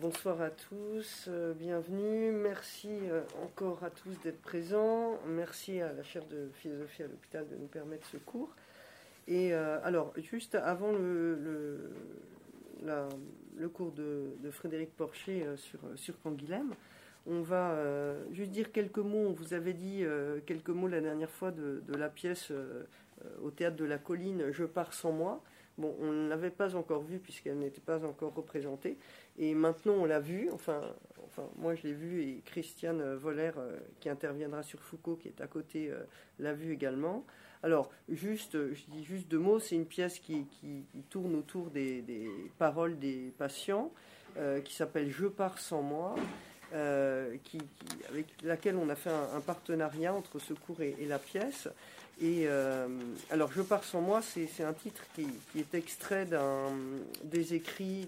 Bonsoir à tous, euh, bienvenue. Merci euh, encore à tous d'être présents. Merci à la chaire de philosophie à l'hôpital de nous permettre ce cours. Et euh, alors, juste avant le, cours de, Frédéric Porcher sur, sur on va juste dire quelques mots. On vous avait dit quelques mots la dernière fois de, la pièce au théâtre de la colline Je pars sans moi. On ne l'avait pas encore vue puisqu'elle n'était pas encore représentée. Et maintenant, on l'a vue. Enfin, moi, je l'ai vue et Christiane Voller, euh, qui interviendra sur Foucault, qui est à côté, euh, l'a vue également. Alors, juste, je dis juste deux mots. C'est une pièce qui, tourne autour des, paroles des patients, euh, qui s'appelle Je pars sans moi. avec laquelle on a fait un, partenariat entre ce cours et la pièce. Et euh, alors, Je pars sans moi, c'est un titre qui, est extrait des écrits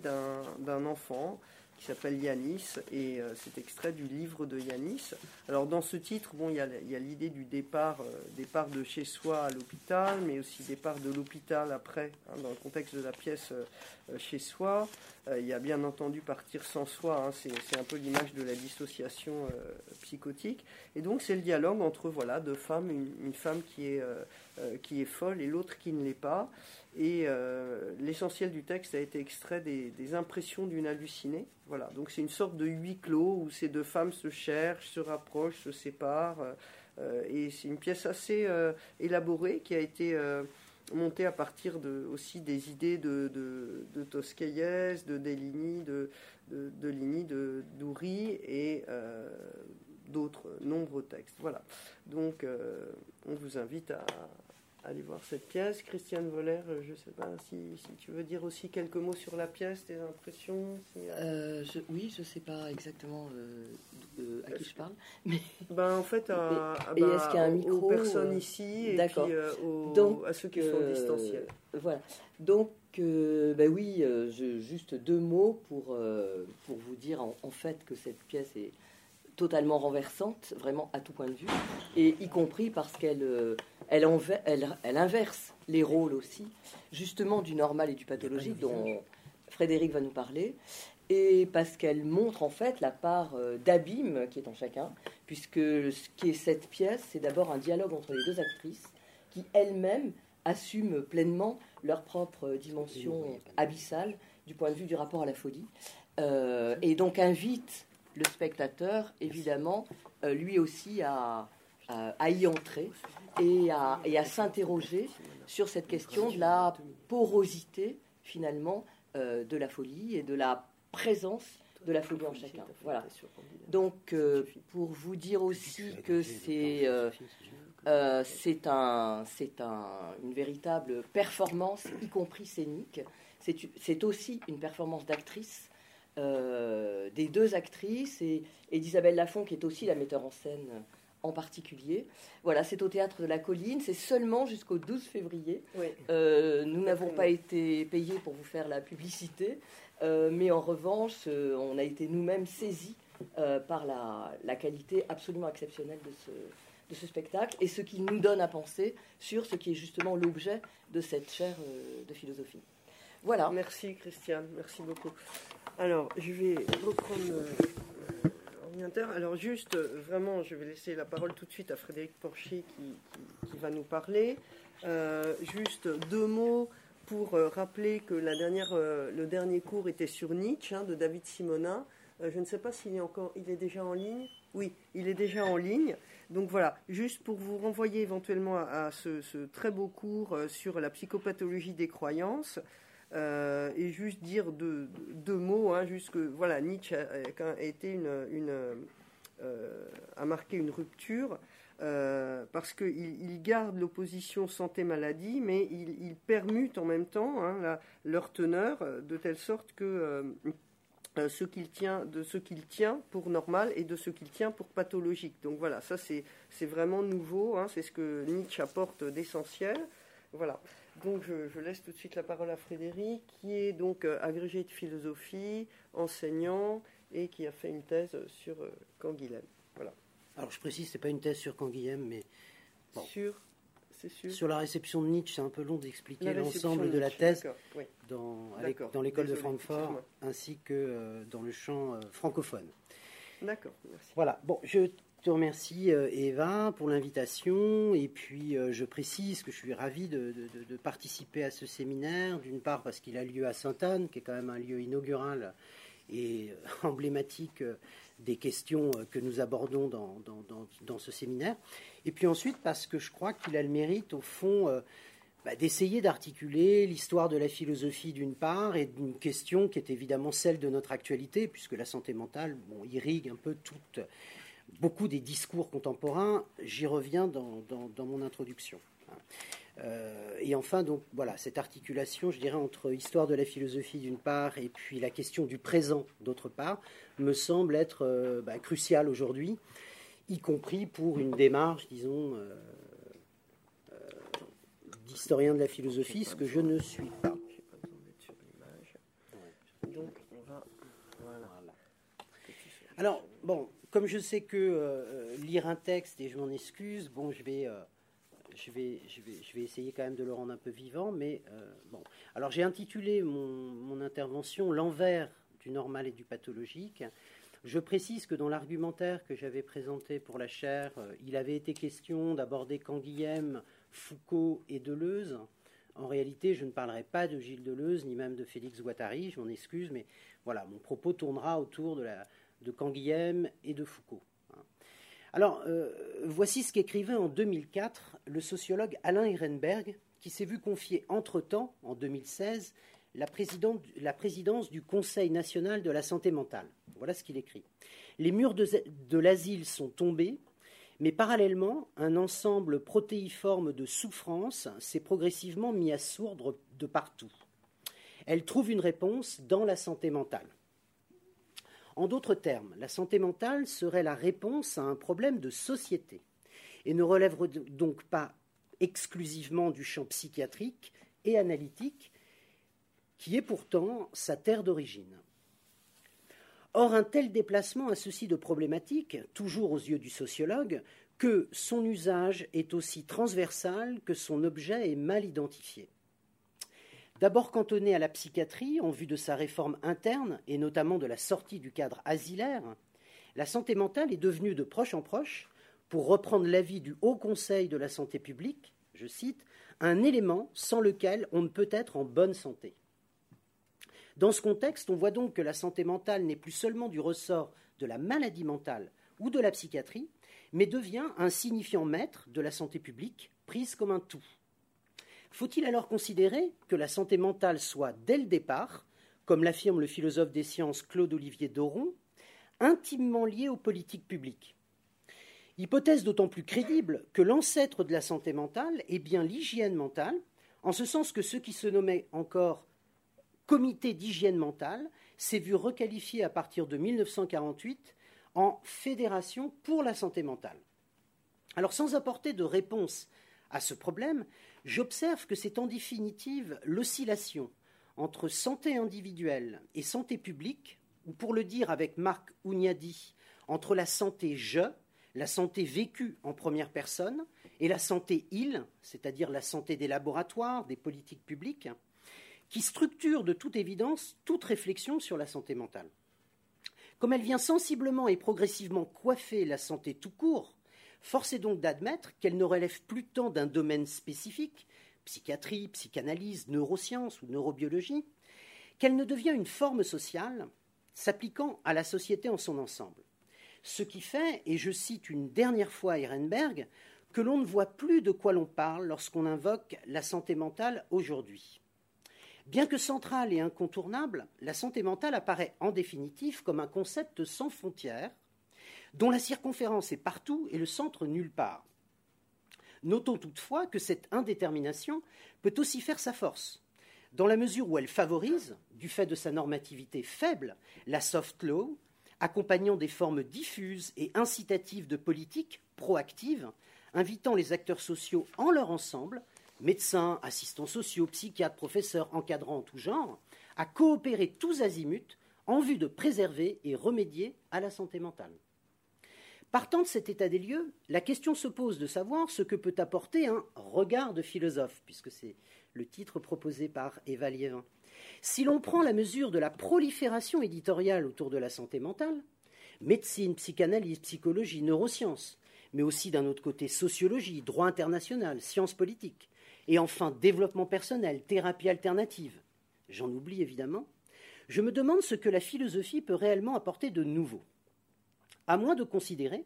d'un enfant qui s'appelle Yanis, et euh, c'est extrait du livre de Yanis. Alors dans ce titre, bon, il y a l'idée du départ, euh, départ de chez soi à l'hôpital, mais aussi départ de l'hôpital après, hein, dans le contexte de la pièce chez soi. il y a bien entendu partir sans soi, hein, c'est un peu l'image de la dissociation psychotique. Et donc c'est le dialogue entre voilà deux femmes, une, femme qui est, qui est folle et l'autre qui ne l'est pas. Et euh, l'essentiel du texte a été extrait des, impressions d'une hallucinée. Voilà, donc c'est une sorte de huis clos où ces deux femmes se cherchent, se rapprochent, se séparent. Euh, et c'est une pièce assez euh, élaborée qui a été montée à partir de, aussi des idées de, de, de de Deligny, de, de, de Doury et d'autres nombreux textes. Voilà, donc on vous invite à aller voir cette pièce. Christiane Voller, euh, je ne sais pas si, tu veux dire aussi quelques mots sur la pièce, tes impressions euh, Oui, je ne sais pas exactement euh, à qui je parle. Mais... Ben, en fait, à, ben, aux personnes ici et puis, Donc, à ceux qui sont distanciels. Voilà. Donc, ben oui, juste deux mots pour, pour vous dire en, en fait que cette pièce est totalement renversante, vraiment à tout point de vue, et y compris parce qu'elle euh, elle, elle, inverse les rôles aussi, justement du normal et du pathologique dont Frédéric va nous parler, et parce qu'elle montre en fait la part euh, d'abîme qui est en chacun, puisque ce qui est cette pièce, c'est d'abord un dialogue entre les deux actrices qui elles-mêmes assument pleinement leur propre dimension abyssale du point de vue du rapport à la folie, euh, et donc invite le spectateur, évidemment, euh, lui aussi à, y entrer et à, s'interroger sur cette question de la porosité, finalement, euh, de la folie et de la présence de la folie en chacun. Voilà. Donc, euh, pour vous dire aussi que c'est c'est un, un, une véritable performance, y compris scénique. C'est aussi une performance d'actrice euh, des deux actrices et, d'Isabelle Lafont, qui est aussi la metteur en scène en particulier. Voilà, c'est au théâtre de la Colline, c'est seulement jusqu'au 12 février. Euh, nous n'avons pas été payés pour vous faire la publicité, euh, mais en revanche, on a été nous-mêmes saisis par la, qualité absolument exceptionnelle de ce, de ce spectacle et ce qui nous donne à penser sur ce qui est justement l'objet de cette chaire de philosophie. Voilà. Merci Christiane, merci beaucoup. Alors, je vais reprendre euh, l'ordinateur. Alors, juste, euh, vraiment, je vais laisser la parole tout de suite à Frédéric Porcher qui, va nous parler. Euh, juste deux mots pour rappeler que la le dernier cours était sur Nietzsche hein, de David Simonin. je ne sais pas s'il est encore, il est déjà en ligne. Oui, il est déjà en ligne. Donc voilà, juste pour vous renvoyer éventuellement à, ce, très beau cours sur la psychopathologie des croyances. Euh, et juste dire deux, mots, hein, juste que voilà, Nietzsche a, été une, euh, a marqué une rupture euh, parce qu'il il garde l'opposition santé-maladie, mais il, permute en même temps hein, leur teneur de telle sorte que ce qu'il tient, de ce qu'il tient pour normal et de ce qu'il tient pour pathologique. Donc voilà, ça c'est vraiment nouveau, hein, c'est ce que Nietzsche apporte d'essentiel. Voilà. Donc je, laisse tout de suite la parole à Frédéric, qui est donc euh, agrégé de philosophie, enseignant et qui a fait une thèse sur euh, Canguilhem. Voilà. Alors je précise, c'est pas une thèse sur Canguilhem, mais sur c'est sûr. Sur la réception de Nietzsche, c'est un peu long d'expliquer l'ensemble de, la thèse dans, dans l'école de Francfort ainsi que euh, dans le champ euh, francophone. D'accord, merci. Voilà, bon, je te remercie euh, Eva pour l'invitation et puis je précise que je suis ravi de, participer à ce séminaire, d'une part parce qu'il a lieu à Sainte-Anne, qui est quand même un lieu inaugural et emblématique des questions euh, que nous abordons dans, ce séminaire. Et puis ensuite, parce que je crois qu'il a le mérite, au fond, euh, bah, d'essayer d'articuler l'histoire de la philosophie d'une part et d'une question qui est évidemment celle de notre actualité, puisque la santé mentale irrigue un peu toute, beaucoup des discours contemporains. J'y reviens dans, mon introduction. Euh, et enfin, donc voilà, cette articulation, je dirais, entre histoire de la philosophie d'une part et puis la question du présent d'autre part, me semble être euh, bah, cruciale aujourd'hui, y compris pour une démarche, disons, euh, d'historien de la philosophie, ce que je ne suis pas. Donc, on va. Alors, bon, comme je sais que lire un texte, et je m'en excuse, bon, je vais je vais, je, vais, je vais essayer quand même de le rendre un peu vivant, mais euh, bon. Alors j'ai intitulé mon, intervention L'envers du normal et du pathologique. Je précise que dans l'argumentaire que j'avais présenté pour la chaire, euh, il avait été question d'aborder Canguilhem, Foucault et Deleuze. En réalité, je ne parlerai pas de Gilles Deleuze, ni même de Félix Guattari, je m'en excuse, mais voilà, mon propos tournera autour de, la, de Canguilhem et de Foucault. Alors, euh, voici ce qu'écrivait en 2004 le sociologue Alain Ehrenberg, qui s'est vu confier entre-temps, en 2016, la, présidence du Conseil national de la santé mentale. Voilà ce qu'il écrit. Les murs de, de l'asile sont tombés, mais parallèlement, un ensemble protéiforme de souffrances s'est progressivement mis à sourdre de partout. Elle trouve une réponse dans la santé mentale. En d'autres termes, la santé mentale serait la réponse à un problème de société et ne relève donc pas exclusivement du champ psychiatrique et analytique, qui est pourtant sa terre d'origine. Or, un tel déplacement a ceci de problématique, toujours aux yeux du sociologue, que son usage est aussi transversal que son objet est mal identifié. D'abord cantonné à la psychiatrie en vue de sa réforme interne et notamment de la sortie du cadre asilaire, la santé mentale est devenue de proche en proche, pour reprendre l'avis du Haut Conseil de la santé publique, je cite, un élément sans lequel on ne peut être en bonne santé. Dans ce contexte, on voit donc que la santé mentale n'est plus seulement du ressort de la maladie mentale ou de la psychiatrie, mais devient un signifiant maître de la santé publique, prise comme un tout. Faut-il alors considérer que la santé mentale soit, dès le départ, comme l'affirme le philosophe des sciences Claude-Olivier Doron, intimement liée aux politiques publiques? Hypothèse d'autant plus crédible que l'ancêtre de la santé mentale est bien l'hygiène mentale, en ce sens que ce qui se nommait encore comité d'hygiène mentale s'est vu requalifié à partir de 1948 en fédération pour la santé mentale. Alors sans apporter de réponse à ce problème, j'observe que c'est en définitive l'oscillation entre santé individuelle et santé publique, ou pour le dire avec Marc Ougnadi, entre la santé je, la santé vécue en première personne, et la santé il, c'est-à-dire la santé des laboratoires, des politiques publiques, qui structure de toute évidence toute réflexion sur la santé mentale. Comme elle vient sensiblement et progressivement coiffer la santé tout court, Force est donc d'admettre qu'elle ne relève plus tant d'un domaine spécifique, psychiatrie, psychanalyse, neurosciences ou neurobiologie, qu'elle ne devient une forme sociale s'appliquant à la société en son ensemble. Ce qui fait, et je cite une dernière fois Ehrenberg, que l'on ne voit plus de quoi l'on parle lorsqu'on invoque la santé mentale aujourd'hui. Bien que centrale et incontournable, la santé mentale apparaît en définitive comme un concept sans frontières, dont la circonférence est partout et le centre nulle part. Notons toutefois que cette indétermination peut aussi faire sa force, dans la mesure où elle favorise, du fait de sa normativité faible, la soft law, accompagnant des formes diffuses et incitatives de politique proactive, invitant les acteurs sociaux en leur ensemble, médecins, assistants sociaux, psychiatres, professeurs, encadrants tout genre, à coopérer tous azimuts en vue de préserver et remédier à la santé mentale. Partant de cet état des lieux, la question se pose de savoir ce que peut apporter un regard de philosophe, puisque c'est le titre proposé par Eva Liévin. Si l'on prend la mesure de la prolifération éditoriale autour de la santé mentale, médecine, psychanalyse, psychologie, neurosciences, mais aussi d'un autre côté sociologie, droit international, sciences politiques, et enfin développement personnel, thérapie alternative, j'en oublie évidemment, je me demande ce que la philosophie peut réellement apporter de nouveau à moins de considérer,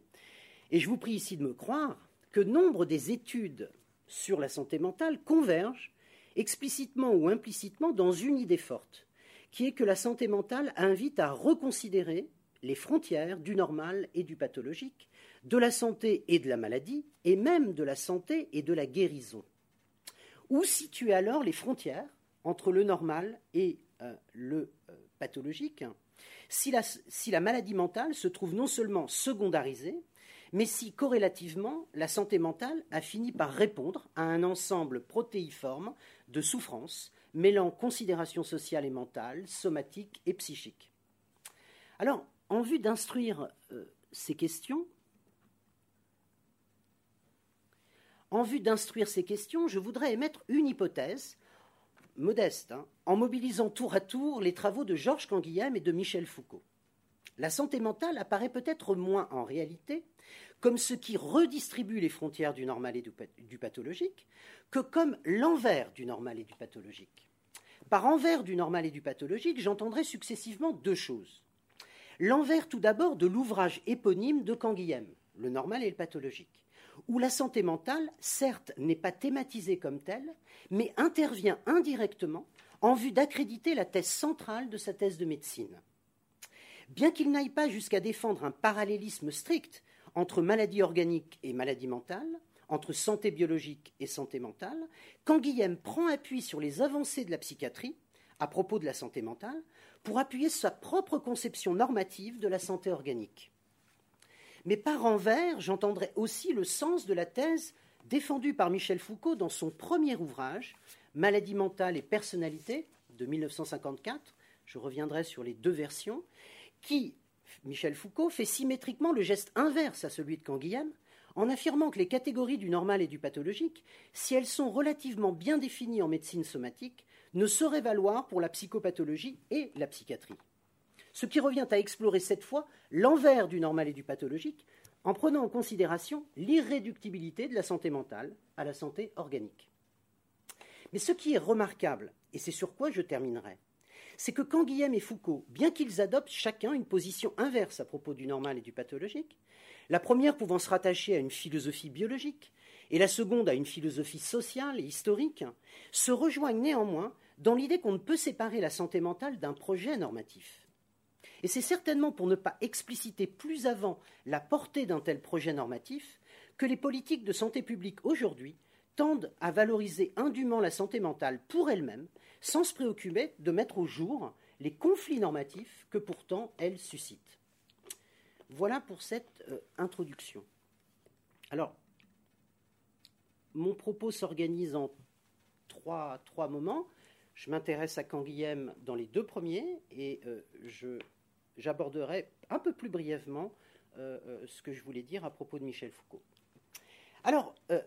et je vous prie ici de me croire, que nombre des études sur la santé mentale convergent, explicitement ou implicitement, dans une idée forte, qui est que la santé mentale invite à reconsidérer les frontières du normal et du pathologique, de la santé et de la maladie, et même de la santé et de la guérison. Où situer alors les frontières entre le normal et euh, le euh, pathologique si la, maladie mentale se trouve non seulement secondarisée, mais si corrélativement la santé mentale a fini par répondre à un ensemble protéiforme de souffrances mêlant considérations sociales et mentales, somatiques et psychiques. Alors, en vue d'instruire euh, ces questions, en vue d'instruire ces questions, je voudrais émettre une hypothèse modeste, hein, en mobilisant tour à tour les travaux de Georges Canguilhem et de Michel Foucault. La santé mentale apparaît peut-être moins en réalité comme ce qui redistribue les frontières du normal et du pathologique que comme l'envers du normal et du pathologique. Par envers du normal et du pathologique, j'entendrai successivement deux choses. L'envers tout d'abord de l'ouvrage éponyme de Canguilhem, Le normal et le pathologique où la santé mentale, certes, n'est pas thématisée comme telle, mais intervient indirectement en vue d'accréditer la thèse centrale de sa thèse de médecine. Bien qu'il n'aille pas jusqu'à défendre un parallélisme strict entre maladie organique et maladie mentale, entre santé biologique et santé mentale, Canguilhem prend appui sur les avancées de la psychiatrie à propos de la santé mentale pour appuyer sa propre conception normative de la santé organique. Mais par envers, j'entendrai aussi le sens de la thèse défendue par Michel Foucault dans son premier ouvrage, Maladie mentale et personnalité, de 1954. Je reviendrai sur les deux versions, qui, Michel Foucault, fait symétriquement le geste inverse à celui de Canguilhem, en affirmant que les catégories du normal et du pathologique, si elles sont relativement bien définies en médecine somatique, ne sauraient valoir pour la psychopathologie et la psychiatrie ce qui revient à explorer cette fois l'envers du normal et du pathologique, en prenant en considération l'irréductibilité de la santé mentale à la santé organique. Mais ce qui est remarquable, et c'est sur quoi je terminerai, c'est que quand Guillaume et Foucault, bien qu'ils adoptent chacun une position inverse à propos du normal et du pathologique, la première pouvant se rattacher à une philosophie biologique, et la seconde à une philosophie sociale et historique, se rejoignent néanmoins dans l'idée qu'on ne peut séparer la santé mentale d'un projet normatif. Et c'est certainement pour ne pas expliciter plus avant la portée d'un tel projet normatif que les politiques de santé publique aujourd'hui tendent à valoriser indûment la santé mentale pour elle-même, sans se préoccuper de mettre au jour les conflits normatifs que pourtant elle suscite. Voilà pour cette euh, introduction. Alors, mon propos s'organise en trois, moments. Je m'intéresse à Canguilhem dans les deux premiers et euh, je j'aborderai un peu plus brièvement euh, euh, ce que je voulais dire à propos de Michel Foucault. Alors, euh,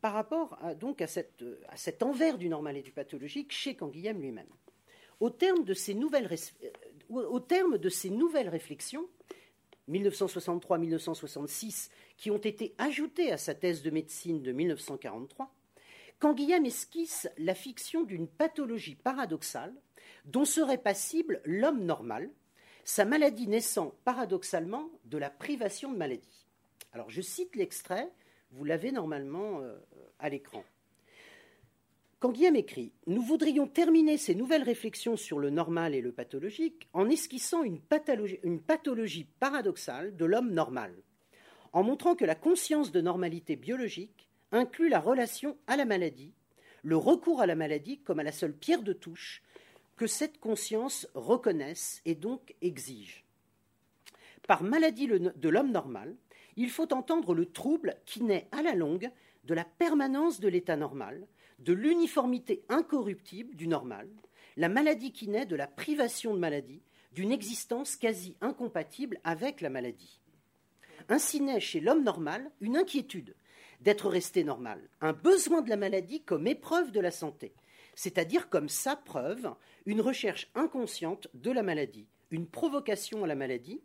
par rapport à, cet envers du normal et du pathologique chez Canguilhem lui-même, au terme de ces nouvelles, au terme de ces nouvelles réflexions, 1963-1966, qui ont été ajoutées à sa thèse de médecine de 1943, Canguilhem esquisse la fiction d'une pathologie paradoxale dont serait passible l'homme normal, sa maladie naissant paradoxalement de la privation de maladie. Alors je cite l'extrait, vous l'avez normalement euh, à l'écran. Quand Guillaume écrit Nous voudrions terminer ces nouvelles réflexions sur le normal et le pathologique en esquissant une pathologie, une pathologie paradoxale de l'homme normal, en montrant que la conscience de normalité biologique inclut la relation à la maladie, le recours à la maladie comme à la seule pierre de touche que cette conscience reconnaisse et donc exige. Par maladie de l'homme normal, il faut entendre le trouble qui naît à la longue de la permanence de l'état normal, de l'uniformité incorruptible du normal, la maladie qui naît de la privation de maladie, d'une existence quasi incompatible avec la maladie. ainsi naît chez l'homme normal une inquiétude d'être resté normal, un besoin de la maladie comme épreuve de la santé, c'est-à-dire comme sa preuve, une recherche inconsciente de la maladie, une provocation à la maladie.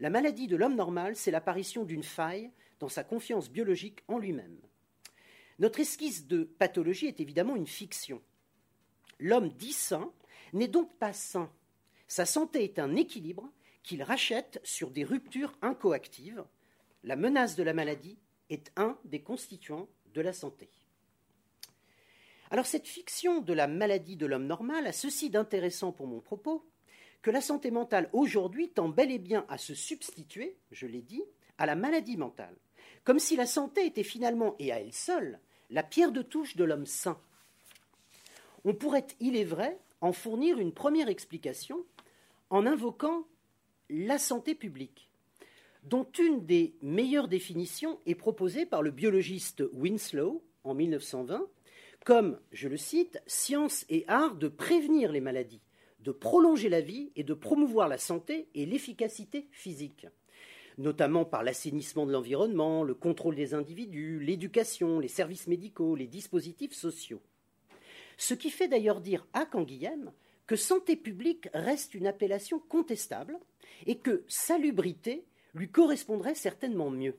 La maladie de l'homme normal, c'est l'apparition d'une faille dans sa confiance biologique en lui-même. Notre esquisse de pathologie est évidemment une fiction. L'homme dit sain n'est donc pas sain. Sa santé est un équilibre qu'il rachète sur des ruptures incoactives. La menace de la maladie est un des constituants de la santé. Alors cette fiction de la maladie de l'homme normal a ceci d'intéressant pour mon propos que la santé mentale aujourd'hui tend bel et bien à se substituer, je l'ai dit, à la maladie mentale, comme si la santé était finalement et à elle seule la pierre de touche de l'homme sain. On pourrait, il est vrai, en fournir une première explication en invoquant la santé publique, dont une des meilleures définitions est proposée par le biologiste Winslow en 1920 comme, je le cite, science et art de prévenir les maladies, de prolonger la vie et de promouvoir la santé et l'efficacité physique, notamment par l'assainissement de l'environnement, le contrôle des individus, l'éducation, les services médicaux, les dispositifs sociaux. Ce qui fait d'ailleurs dire à Canguilhem que santé publique reste une appellation contestable et que salubrité lui correspondrait certainement mieux.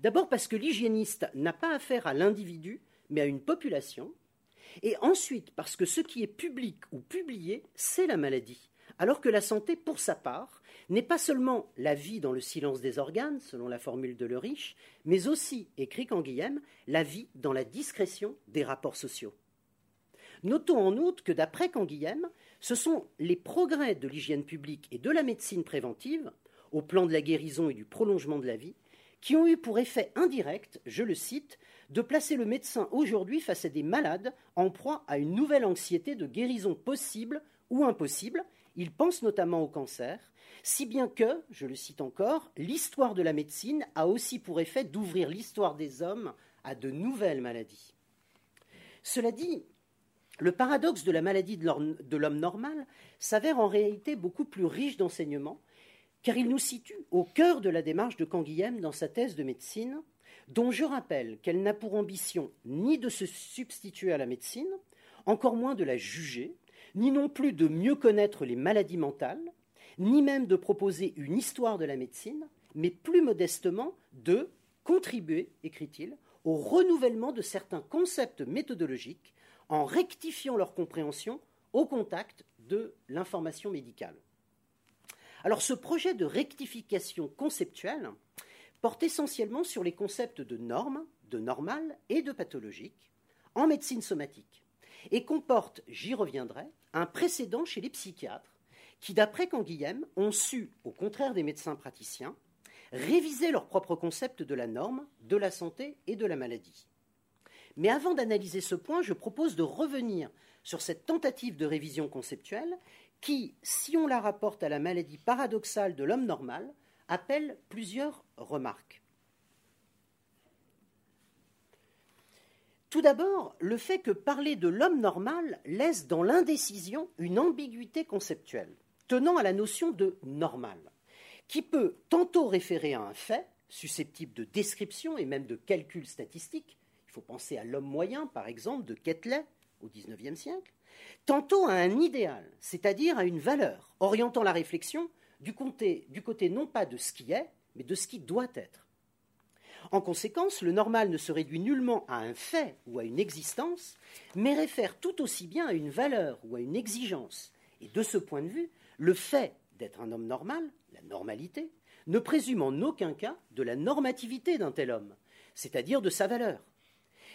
D'abord parce que l'hygiéniste n'a pas affaire à l'individu, mais à une population, et ensuite parce que ce qui est public ou publié, c'est la maladie, alors que la santé, pour sa part, n'est pas seulement la vie dans le silence des organes, selon la formule de Le Riche, mais aussi, écrit Canguilhem, la vie dans la discrétion des rapports sociaux. Notons en outre que d'après Canguilhem, ce sont les progrès de l'hygiène publique et de la médecine préventive, au plan de la guérison et du prolongement de la vie, qui ont eu pour effet indirect, je le cite, de placer le médecin aujourd'hui face à des malades en proie à une nouvelle anxiété de guérison possible ou impossible. Il pense notamment au cancer, si bien que, je le cite encore, l'histoire de la médecine a aussi pour effet d'ouvrir l'histoire des hommes à de nouvelles maladies. Cela dit, le paradoxe de la maladie de l'homme normal s'avère en réalité beaucoup plus riche d'enseignements, car il nous situe au cœur de la démarche de Canguilhem dans sa thèse de médecine, dont je rappelle qu'elle n'a pour ambition ni de se substituer à la médecine, encore moins de la juger, ni non plus de mieux connaître les maladies mentales, ni même de proposer une histoire de la médecine, mais plus modestement de contribuer, écrit-il, au renouvellement de certains concepts méthodologiques en rectifiant leur compréhension au contact de l'information médicale. Alors ce projet de rectification conceptuelle porte essentiellement sur les concepts de normes, de normal et de pathologique en médecine somatique et comporte, j'y reviendrai, un précédent chez les psychiatres qui, d'après Canguilhem, ont su, au contraire des médecins praticiens, réviser leur propre concept de la norme, de la santé et de la maladie. Mais avant d'analyser ce point, je propose de revenir sur cette tentative de révision conceptuelle qui, si on la rapporte à la maladie paradoxale de l'homme normal, appelle plusieurs remarques. Tout d'abord, le fait que parler de l'homme normal laisse dans l'indécision une ambiguïté conceptuelle, tenant à la notion de normal, qui peut tantôt référer à un fait, susceptible de description et même de calcul statistique, il faut penser à l'homme moyen, par exemple, de Quetelet au XIXe siècle, tantôt à un idéal, c'est-à-dire à une valeur, orientant la réflexion du côté, non pas de ce qui est, mais de ce qui doit être. En conséquence, le normal ne se réduit nullement à un fait ou à une existence, mais réfère tout aussi bien à une valeur ou à une exigence. Et de ce point de vue, le fait d'être un homme normal, la normalité, ne présume en aucun cas de la normativité d'un tel homme, c'est-à-dire de sa valeur.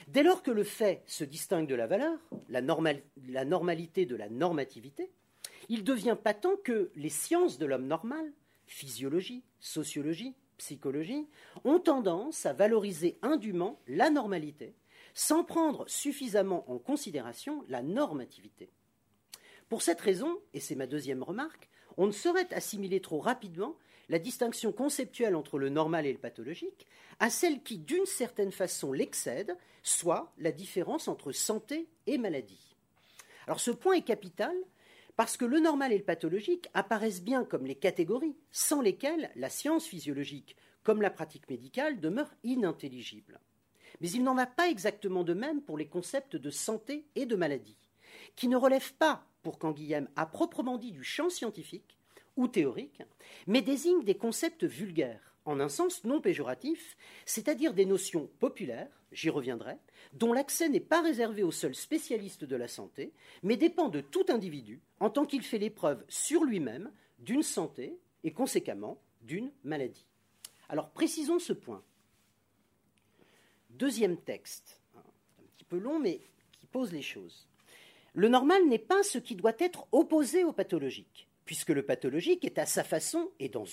Dès lors que le fait se distingue de la valeur, la, normalité de la normativité, il devient patent que les sciences de l'homme normal, physiologie, sociologie, psychologie, ont tendance à valoriser indûment la normalité, sans prendre suffisamment en considération la normativité. Pour cette raison, et c'est ma deuxième remarque, on ne saurait assimiler trop rapidement la distinction conceptuelle entre le normal et le pathologique à celle qui, d'une certaine façon, l'excède, soit la différence entre santé et maladie. Alors ce point est capital parce que le normal et le pathologique apparaissent bien comme les catégories sans lesquelles la science physiologique, comme la pratique médicale, demeure inintelligible. Mais il n'en va pas exactement de même pour les concepts de santé et de maladie, qui ne relèvent pas, pour Canguilhem, à proprement dit du champ scientifique ou théorique, mais désignent des concepts vulgaires, en un sens non péjoratif, c'est-à-dire des notions populaires, j'y reviendrai, dont l'accès n'est pas réservé aux seuls spécialistes de la santé, mais dépend de tout individu en tant qu'il fait l'épreuve sur lui-même d'une santé et conséquemment d'une maladie. Alors précisons ce point. Deuxième texte, un petit peu long, mais qui pose les choses. Le normal n'est pas ce qui doit être opposé au pathologique, puisque le pathologique est à sa façon et dans,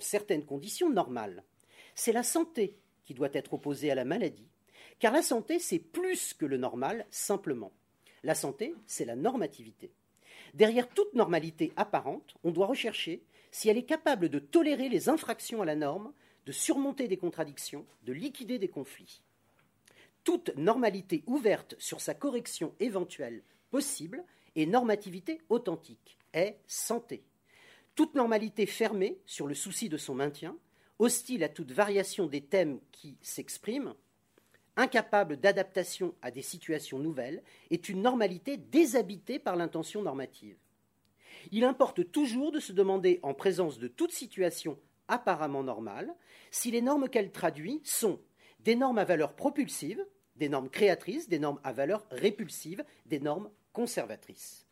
certaines conditions normales. C'est la santé qui doit être opposée à la maladie, car la santé, c'est plus que le normal, simplement. La santé, c'est la normativité. Derrière toute normalité apparente, on doit rechercher si elle est capable de tolérer les infractions à la norme, de surmonter des contradictions, de liquider des conflits. Toute normalité ouverte sur sa correction éventuelle possible et normativité authentique est santé. Toute normalité fermée sur le souci de son maintien, hostile à toute variation des thèmes qui s'expriment, incapable d'adaptation à des situations nouvelles, est une normalité déshabitée par l'intention normative. Il importe toujours de se demander, en présence de toute situation apparemment normale, si les normes qu'elle traduit sont des normes à valeur propulsive, des normes créatrices, des normes à valeur répulsive, des normes conservatrices.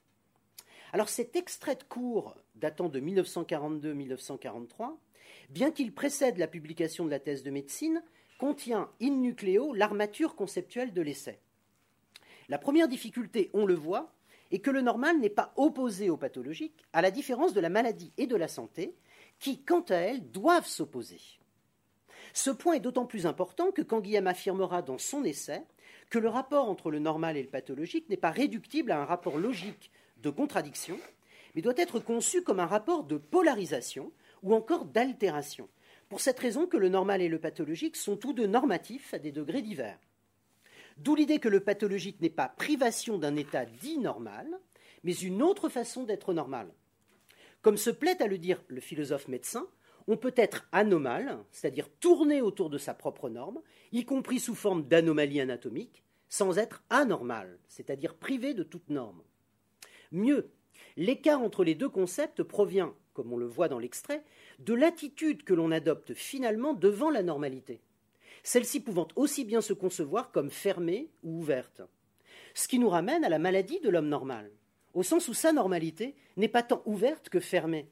Alors cet extrait de cours datant de 1942-1943, bien qu'il précède la publication de la thèse de médecine, contient in nucleo l'armature conceptuelle de l'essai. La première difficulté, on le voit, est que le normal n'est pas opposé au pathologique, à la différence de la maladie et de la santé, qui, quant à elles, doivent s'opposer. Ce point est d'autant plus important que quand Guillaume affirmera dans son essai que le rapport entre le normal et le pathologique n'est pas réductible à un rapport logique de contradiction, mais doit être conçu comme un rapport de polarisation ou encore d'altération, pour cette raison que le normal et le pathologique sont tous deux normatifs à des degrés divers. D'où l'idée que le pathologique n'est pas privation d'un état dit normal, mais une autre façon d'être normal. Comme se plaît à le dire le philosophe médecin, on peut être anormal, c'est-à-dire tourner autour de sa propre norme, y compris sous forme d'anomalie anatomique, sans être anormal, c'est-à-dire privé de toute norme. Mieux, l'écart entre les deux concepts provient, comme on le voit dans l'extrait, de l'attitude que l'on adopte finalement devant la normalité celle-ci pouvant aussi bien se concevoir comme fermée ou ouverte. Ce qui nous ramène à la maladie de l'homme normal, au sens où sa normalité n'est pas tant ouverte que fermée,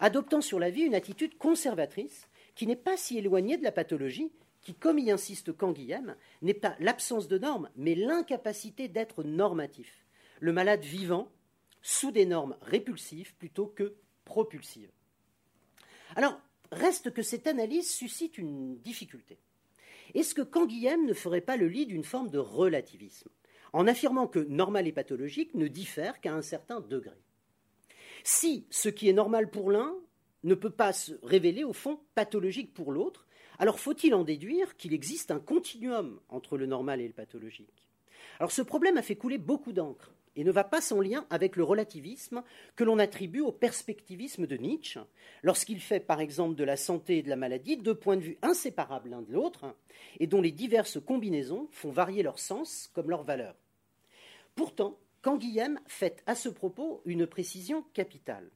adoptant sur la vie une attitude conservatrice qui n'est pas si éloignée de la pathologie, qui, comme y insiste Canguilhem, n'est pas l'absence de normes, mais l'incapacité d'être normatif. Le malade vivant sous des normes répulsives plutôt que propulsives. Alors, reste que cette analyse suscite une difficulté. Est-ce que Canguilhem ne ferait pas le lit d'une forme de relativisme, en affirmant que normal et pathologique ne diffèrent qu'à un certain degré? Si ce qui est normal pour l'un ne peut pas se révéler au fond pathologique pour l'autre, alors faut-il en déduire qu'il existe un continuum entre le normal et le pathologique? Alors ce problème a fait couler beaucoup d'encre et ne va pas sans lien avec le relativisme que l'on attribue au perspectivisme de Nietzsche, lorsqu'il fait par exemple de la santé et de la maladie deux points de vue inséparables l'un de l'autre, et dont les diverses combinaisons font varier leur sens comme leur valeur. Pourtant, Canguilhem fait à ce propos une précision capitale.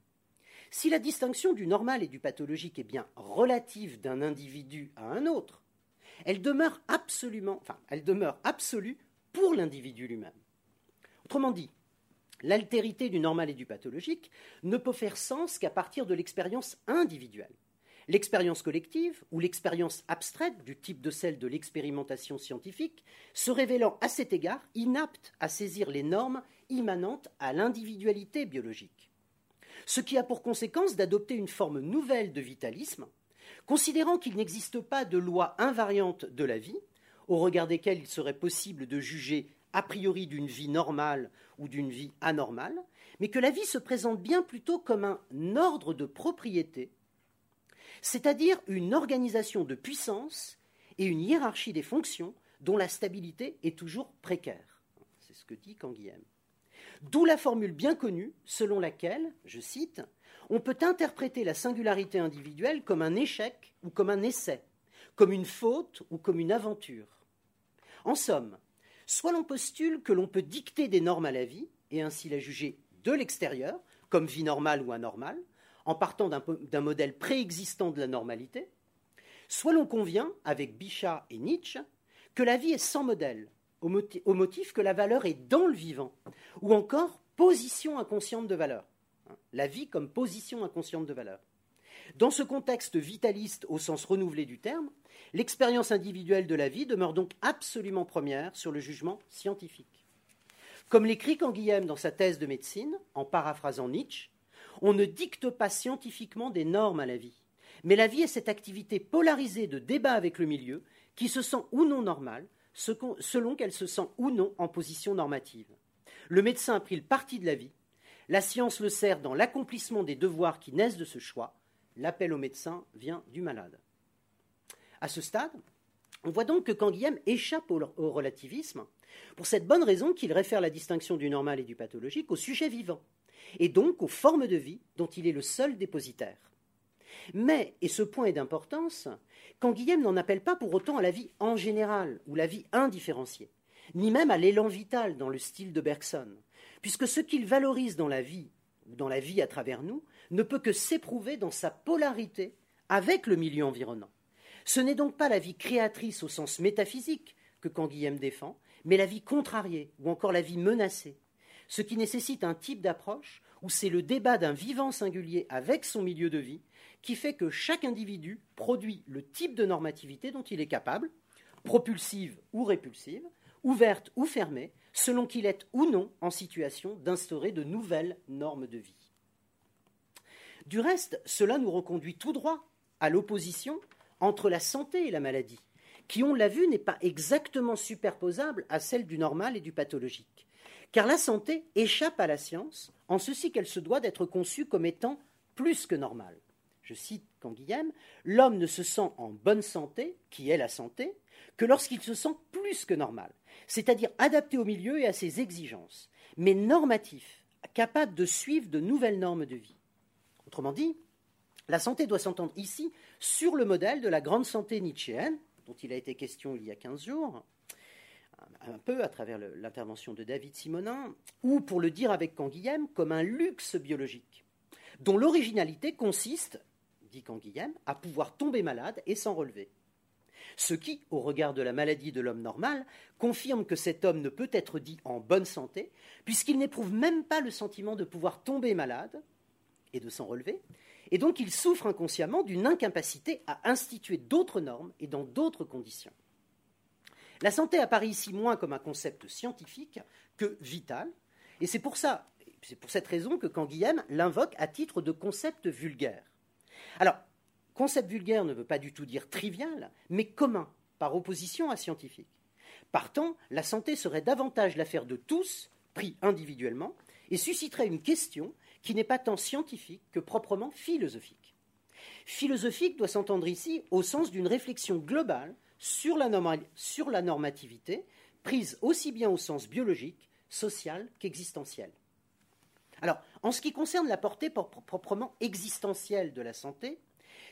Si la distinction du normal et du pathologique est bien relative d'un individu à un autre, elle demeure absolument, enfin, elle demeure absolue pour l'individu lui-même. Autrement dit, l'altérité du normal et du pathologique ne peut faire sens qu'à partir de l'expérience individuelle. L'expérience collective, ou l'expérience abstraite du type de celle de l'expérimentation scientifique, se révélant à cet égard inapte à saisir les normes immanentes à l'individualité biologique. Ce qui a pour conséquence d'adopter une forme nouvelle de vitalisme, considérant qu'il n'existe pas de loi invariante de la vie, au regard desquelles il serait possible de juger a priori d'une vie normale ou d'une vie anormale, mais que la vie se présente bien plutôt comme un ordre de propriété, c'est-à-dire une organisation de puissance et une hiérarchie des fonctions dont la stabilité est toujours précaire. C'est ce que dit Canguilhem. D'où la formule bien connue selon laquelle, je cite, on peut interpréter la singularité individuelle comme un échec ou comme un essai, comme une faute ou comme une aventure. En somme, soit l'on postule que l'on peut dicter des normes à la vie et ainsi la juger de l'extérieur, comme vie normale ou anormale, en partant d'un modèle préexistant de la normalité, soit l'on convient, avec Bichat et Nietzsche, que la vie est sans modèle, au motif que la valeur est dans le vivant, ou encore position inconsciente de valeur. La vie comme position inconsciente de valeur. Dans ce contexte vitaliste au sens renouvelé du terme, l'expérience individuelle de la vie demeure donc absolument première sur le jugement scientifique. Comme l'écrit Canguilhem dans sa thèse de médecine, en paraphrasant Nietzsche, on ne dicte pas scientifiquement des normes à la vie, mais la vie est cette activité polarisée de débat avec le milieu qui se sent ou non normale selon qu'elle se sent ou non en position normative. Le médecin a pris le parti de la vie, la science le sert dans l'accomplissement des devoirs qui naissent de ce choix, l'appel au médecin vient du malade. À ce stade, on voit donc que Canguilhem échappe au, relativisme, pour cette bonne raison qu'il réfère la distinction du normal et du pathologique au sujet vivant, et donc aux formes de vie dont il est le seul dépositaire. Mais, et ce point est d'importance, Canguilhem n'en appelle pas pour autant à la vie en général, ou la vie indifférenciée, ni même à l'élan vital dans le style de Bergson, puisque ce qu'il valorise dans la vie, dans la vie à travers nous, ne peut que s'éprouver dans sa polarité avec le milieu environnant. Ce n'est donc pas la vie créatrice au sens métaphysique que Canguilhem défend, mais la vie contrariée ou encore la vie menacée, ce qui nécessite un type d'approche où c'est le débat d'un vivant singulier avec son milieu de vie qui fait que chaque individu produit le type de normativité dont il est capable, propulsive ou répulsive, ouverte ou fermée, selon qu'il est ou non en situation d'instaurer de nouvelles normes de vie. Du reste, cela nous reconduit tout droit à l'opposition entre la santé et la maladie, qui, on l'a vu, n'est pas exactement superposable à celle du normal et du pathologique. Car la santé échappe à la science en ceci qu'elle se doit d'être conçue comme étant plus que normale. Je cite Canguilhem, l'homme ne se sent en bonne santé, qui est la santé, que lorsqu'il se sent plus que normal, c'est-à-dire adapté au milieu et à ses exigences, mais normatif, capable de suivre de nouvelles normes de vie. Autrement dit, la santé doit s'entendre ici sur le modèle de la grande santé nietzschéenne, dont il a été question il y a 15 jours, un peu à travers l'intervention de David Simonin, ou pour le dire avec Canguilhem, comme un luxe biologique, dont l'originalité consiste, dit Canguilhem, à pouvoir tomber malade et s'en relever. Ce qui, au regard de la maladie de l'homme normal, confirme que cet homme ne peut être dit en bonne santé, puisqu'il n'éprouve même pas le sentiment de pouvoir tomber malade et de s'en relever, et donc il souffre inconsciemment d'une incapacité à instituer d'autres normes et dans d'autres conditions. La santé apparaît ici moins comme un concept scientifique que vital, et c'est pour ça, c'est pour cette raison que Canguilhem l'invoque à titre de concept vulgaire. Alors, concept vulgaire ne veut pas du tout dire trivial, mais commun, par opposition à scientifique. Partant, la santé serait davantage l'affaire de tous, pris individuellement, et susciterait une question qui n'est pas tant scientifique que proprement philosophique. Philosophique doit s'entendre ici au sens d'une réflexion globale sur la, sur la normativité, prise aussi bien au sens biologique, social qu'existentiel. Alors, en ce qui concerne la portée proprement existentielle de la santé,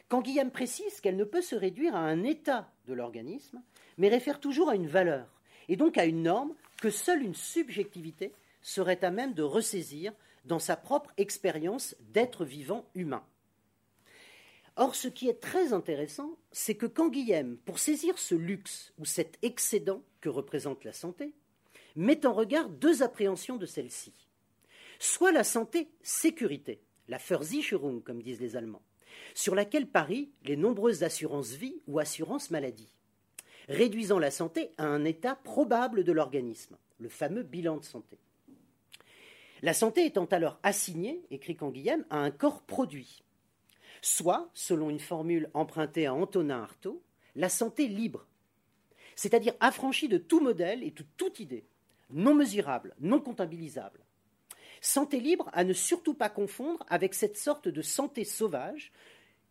quand Guillaume précise qu'elle ne peut se réduire à un état de l'organisme, mais réfère toujours à une valeur, et donc à une norme que seule une subjectivité serait à même de ressaisir dans sa propre expérience d'être vivant humain. Or, ce qui est très intéressant, c'est que quand Guillaume, pour saisir ce luxe ou cet excédent que représente la santé, met en regard deux appréhensions de celle-ci. Soit la santé sécurité, la Versicherung, comme disent les Allemands, sur laquelle parient les nombreuses assurances vie ou assurances maladie, réduisant la santé à un état probable de l'organisme, le fameux bilan de santé. La santé étant alors assignée, écrit Canguilhem, à un corps produit, soit, selon une formule empruntée à Antonin Artaud, la santé libre, c'est-à-dire affranchie de tout modèle et de toute idée, non mesurable, non comptabilisable. Santé libre à ne surtout pas confondre avec cette sorte de santé sauvage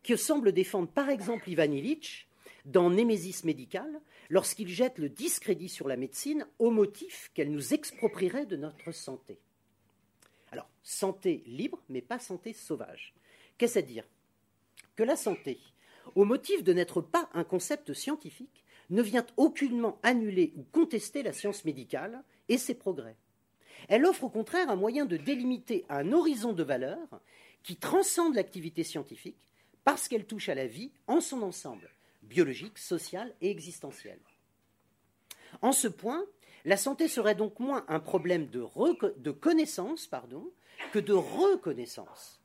que semble défendre par exemple Ivan Illich dans Némésis médical lorsqu'il jette le discrédit sur la médecine au motif qu'elle nous exproprierait de notre santé santé libre, mais pas santé sauvage. Qu'est-ce à dire? Que la santé, au motif de n'être pas un concept scientifique, ne vient aucunement annuler ou contester la science médicale et ses progrès. Elle offre au contraire un moyen de délimiter un horizon de valeurs qui transcende l'activité scientifique parce qu'elle touche à la vie en son ensemble, biologique, social et existentiel. En ce point, la santé serait donc moins un problème de, de connaissance pardon, que de reconnaissance.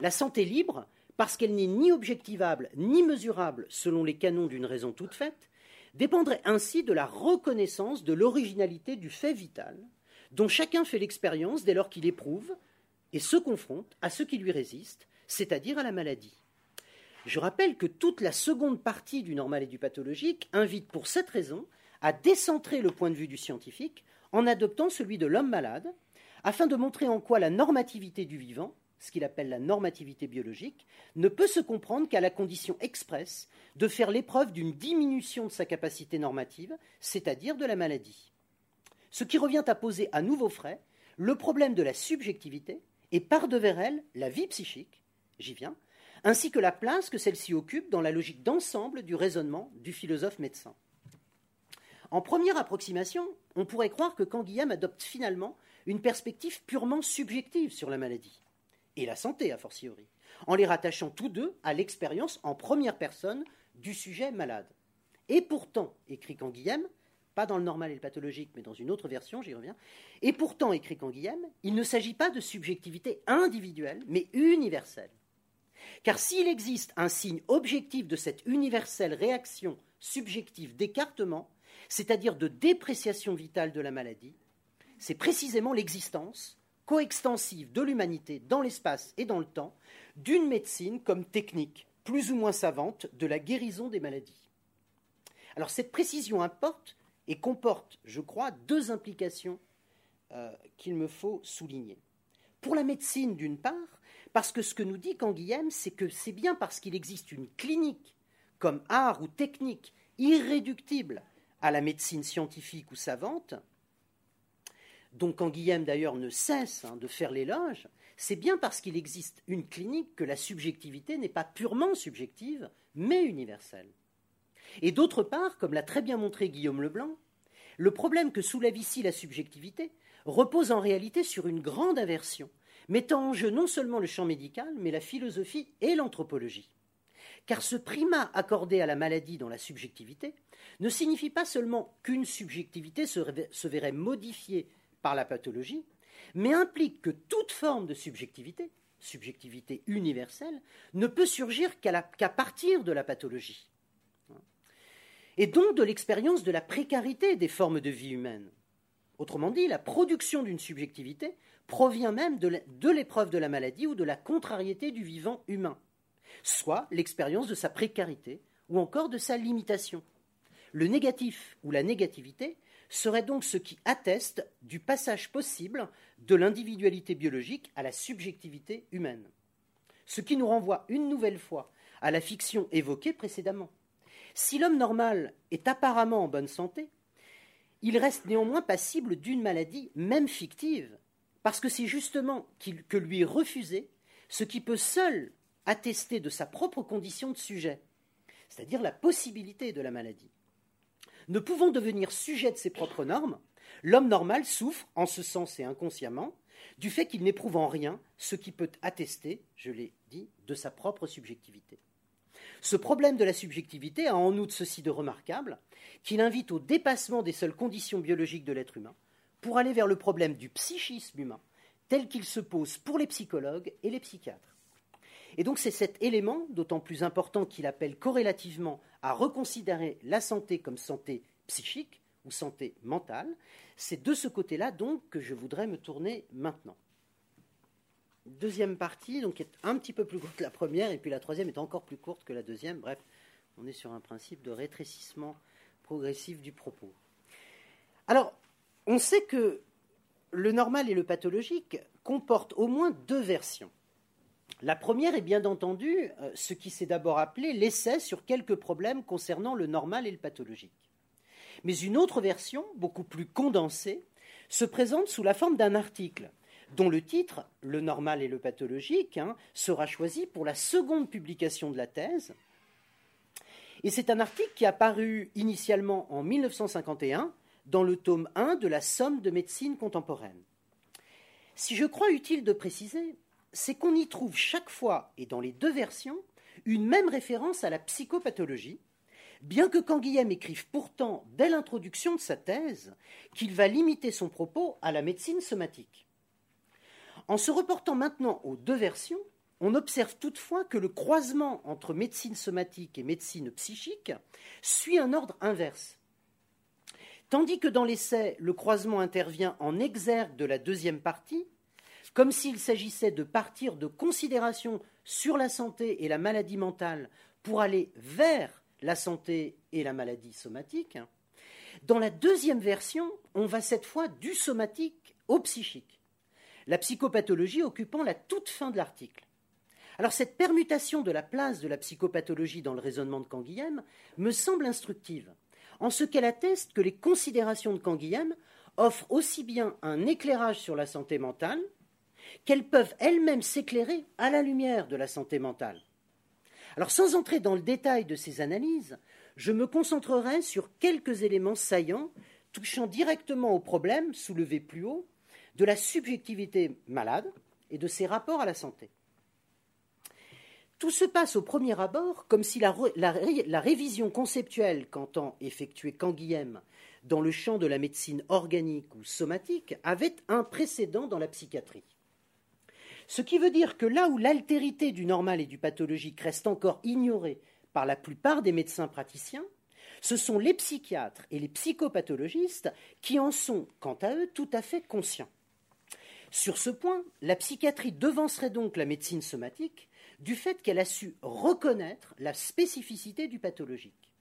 La santé libre, parce qu'elle n'est ni objectivable ni mesurable selon les canons d'une raison toute faite, dépendrait ainsi de la reconnaissance de l'originalité du fait vital, dont chacun fait l'expérience dès lors qu'il éprouve et se confronte à ce qui lui résiste, c'est-à-dire à la maladie. Je rappelle que toute la seconde partie du normal et du pathologique invite pour cette raison à décentrer le point de vue du scientifique en adoptant celui de l'homme malade, afin de montrer en quoi la normativité du vivant, ce qu'il appelle la normativité biologique, ne peut se comprendre qu'à la condition expresse de faire l'épreuve d'une diminution de sa capacité normative, c'est-à-dire de la maladie. Ce qui revient à poser à nouveau frais le problème de la subjectivité et par devers elle la vie psychique, j'y viens, ainsi que la place que celle-ci occupe dans la logique d'ensemble du raisonnement du philosophe médecin. En première approximation, on pourrait croire que Canguilhem adopte finalement une perspective purement subjective sur la maladie, et la santé a fortiori, en les rattachant tous deux à l'expérience en première personne du sujet malade. Et pourtant, écrit Canguilhem, pas dans le normal et le pathologique, mais dans une autre version, j'y reviens, et pourtant, écrit Canguilhem, il ne s'agit pas de subjectivité individuelle, mais universelle. Car s'il existe un signe objectif de cette universelle réaction subjective d'écartement, c'est-à-dire de dépréciation vitale de la maladie, c'est précisément l'existence coextensive de l'humanité dans l'espace et dans le temps d'une médecine comme technique plus ou moins savante de la guérison des maladies. Alors cette précision importe et comporte, je crois, deux implications euh, qu'il me faut souligner. Pour la médecine, d'une part, parce que ce que nous dit Canguilhem, c'est que c'est bien parce qu'il existe une clinique comme art ou technique irréductible à la médecine scientifique ou savante, dont Canguilhem d'ailleurs ne cesse hein, de faire l'éloge, c'est bien parce qu'il existe une clinique que la subjectivité n'est pas purement subjective, mais universelle. Et d'autre part, comme l'a très bien montré Guillaume Leblanc, le problème que soulève ici la subjectivité repose en réalité sur une grande inversion, mettant en jeu non seulement le champ médical, mais la philosophie et l'anthropologie. Car ce primat accordé à la maladie dans la subjectivité ne signifie pas seulement qu'une subjectivité se, verrait modifiée par la pathologie, mais implique que toute forme de subjectivité, subjectivité universelle, ne peut surgir qu'à partir de la pathologie. Et donc de l'expérience de la précarité des formes de vie humaine. Autrement dit, la production d'une subjectivité provient même de l'épreuve de la maladie ou de la contrariété du vivant humain, soit l'expérience de sa précarité ou encore de sa limitation. Le négatif ou la négativité serait donc ce qui atteste du passage possible de l'individualité biologique à la subjectivité humaine. Ce qui nous renvoie une nouvelle fois à la fiction évoquée précédemment. Si l'homme normal est apparemment en bonne santé, il reste néanmoins passible d'une maladie, même fictive, parce que c'est justement que lui est refusé ce qui peut seul attester de sa propre condition de sujet, c'est-à-dire la possibilité de la maladie. Ne pouvant devenir sujet de ses propres normes, l'homme normal souffre, en ce sens et inconsciemment, du fait qu'il n'éprouve en rien ce qui peut attester, je l'ai dit, de sa propre subjectivité. Ce problème de la subjectivité a en outre ceci de remarquable qu'il invite au dépassement des seules conditions biologiques de l'être humain pour aller vers le problème du psychisme humain tel qu'il se pose pour les psychologues et les psychiatres. Et donc c'est cet élément, d'autant plus important qu'il appelle corrélativement à reconsidérer la santé comme santé psychique ou santé mentale. C'est de ce côté-là donc que je voudrais me tourner maintenant. Deuxième partie, donc est un petit peu plus courte que la première, et puis la troisième est encore plus courte que la deuxième. Bref, on est sur un principe de rétrécissement progressif du propos. Alors, on sait que le normal et le pathologique comportent au moins deux versions. La première est bien entendu euh, ce qui s'est d'abord appelé l'essai sur quelques problèmes concernant le normal et le pathologique. Mais une autre version, beaucoup plus condensée, se présente sous la forme d'un article dont le titre, Le normal et le pathologique, hein, sera choisi pour la seconde publication de la thèse. Et c'est un article qui a paru initialement en 1951 dans le tome 1 de la Somme de médecine contemporaine. Si je crois utile de préciser, c'est qu'on y trouve chaque fois, et dans les deux versions, une même référence à la psychopathologie, bien que Canguilhem écrive pourtant, dès l'introduction de sa thèse, qu'il va limiter son propos à la médecine somatique. En se reportant maintenant aux deux versions, on observe toutefois que le croisement entre médecine somatique et médecine psychique suit un ordre inverse. Tandis que dans l'essai, le croisement intervient en exergue de la deuxième partie, comme s'il s'agissait de partir de considérations sur la santé et la maladie mentale pour aller vers la santé et la maladie somatique. Dans la deuxième version, on va cette fois du somatique au psychique, la psychopathologie occupant la toute fin de l'article. Alors cette permutation de la place de la psychopathologie dans le raisonnement de Canguilhem me semble instructive, en ce qu'elle atteste que les considérations de Canguilhem offrent aussi bien un éclairage sur la santé mentale qu'elles peuvent elles-mêmes s'éclairer à la lumière de la santé mentale. Alors sans entrer dans le détail de ces analyses, je me concentrerai sur quelques éléments saillants touchant directement au problème soulevé plus haut de la subjectivité malade et de ses rapports à la santé. Tout se passe au premier abord comme si la, révision conceptuelle qu'entend effectuer Canguilhem dans le champ de la médecine organique ou somatique avait un précédent dans la psychiatrie. Ce qui veut dire que là où l'altérité du normal et du pathologique reste encore ignorée par la plupart des médecins praticiens, ce sont les psychiatres et les psychopathologistes qui en sont, quant à eux, tout à fait conscients. Sur ce point, la psychiatrie devancerait donc la médecine somatique du fait qu'elle a su reconnaître la spécificité du pathologique.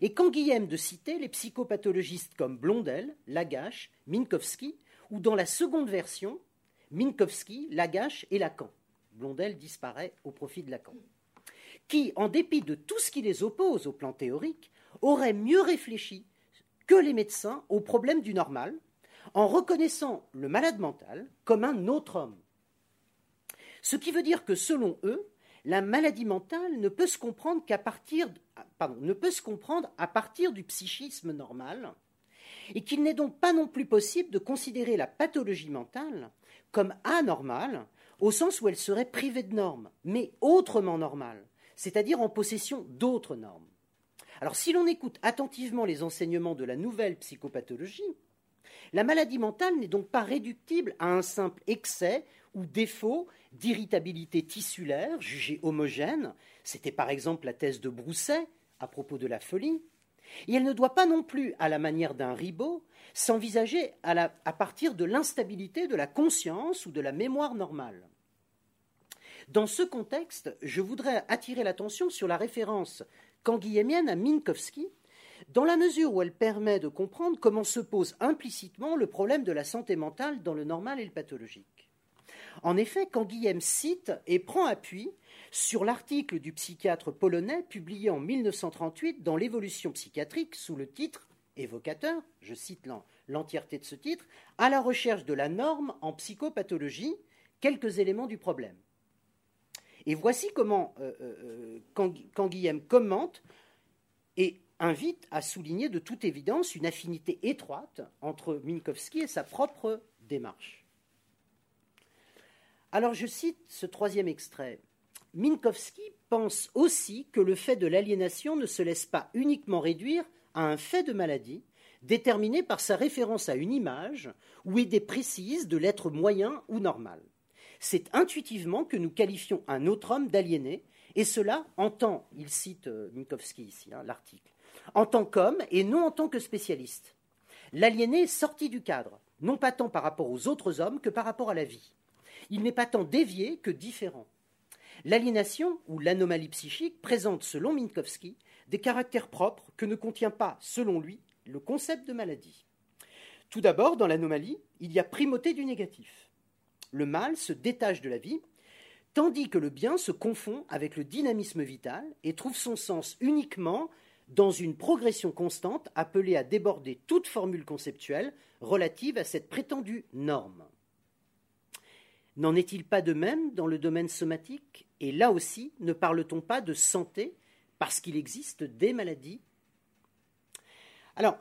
Et quand Guillaume de citer les psychopathologistes comme Blondel, Lagache, Minkowski, ou dans la seconde version, Minkowski, Lagache et Lacan. Blondel disparaît au profit de Lacan. Qui, en dépit de tout ce qui les oppose au plan théorique, auraient mieux réfléchi que les médecins au problème du normal, en reconnaissant le malade mental comme un autre homme. Ce qui veut dire que, selon eux, la maladie mentale ne peut se comprendre qu'à partir, ne peut se comprendre à partir du psychisme normal, et qu'il n'est donc pas non plus possible de considérer la pathologie mentale comme anormale, au sens où elle serait privée de normes, mais autrement normale, c'est-à-dire en possession d'autres normes. Alors si l'on écoute attentivement les enseignements de la nouvelle psychopathologie, la maladie mentale n'est donc pas réductible à un simple excès ou défaut d'irritabilité tissulaire jugée homogène, c'était par exemple la thèse de Brousset à propos de la folie, et elle ne doit pas non plus, à la manière d'un ribot, s'envisager à, partir de l'instabilité de la conscience ou de la mémoire normale. Dans ce contexte, je voudrais attirer l'attention sur la référence canguilhémienne à Minkowski, dans la mesure où elle permet de comprendre comment se pose implicitement le problème de la santé mentale dans le normal et le pathologique. En effet, Canguilhem cite et prend appui sur l'article du psychiatre polonais publié en 1938 dans l'évolution psychiatrique sous le titre évocateur, je cite l'entièreté de ce titre, à la recherche de la norme en psychopathologie, quelques éléments du problème. Et voici comment euh, euh, euh commente et invite à souligner de toute évidence une affinité étroite entre Minkowski et sa propre démarche. Alors je cite ce troisième extrait. Minkowski pense aussi que le fait de l'aliénation ne se laisse pas uniquement réduire à un fait de maladie, déterminé par sa référence à une image ou idée précise de l'être moyen ou normal. C'est intuitivement que nous qualifions un autre homme d'aliéné, et cela en tant, il cite euh, Minkowski ici, hein, l'article, en tant qu'homme et non en tant que spécialiste. L'aliéné est sorti du cadre, non pas tant par rapport aux autres hommes que par rapport à la vie. Il n'est pas tant dévié que différent. L'aliénation ou l'anomalie psychique présente, selon Minkowski, des caractères propres que ne contient pas, selon lui, le concept de maladie. Tout d'abord, dans l'anomalie, il y a primauté du négatif. Le mal se détache de la vie, tandis que le bien se confond avec le dynamisme vital et trouve son sens uniquement dans une progression constante appelée à déborder toute formule conceptuelle relative à cette prétendue norme. N'en est-il pas de même dans le domaine somatique? Et là aussi, ne parle-t-on pas de santé parce qu'il existe des maladies? Alors,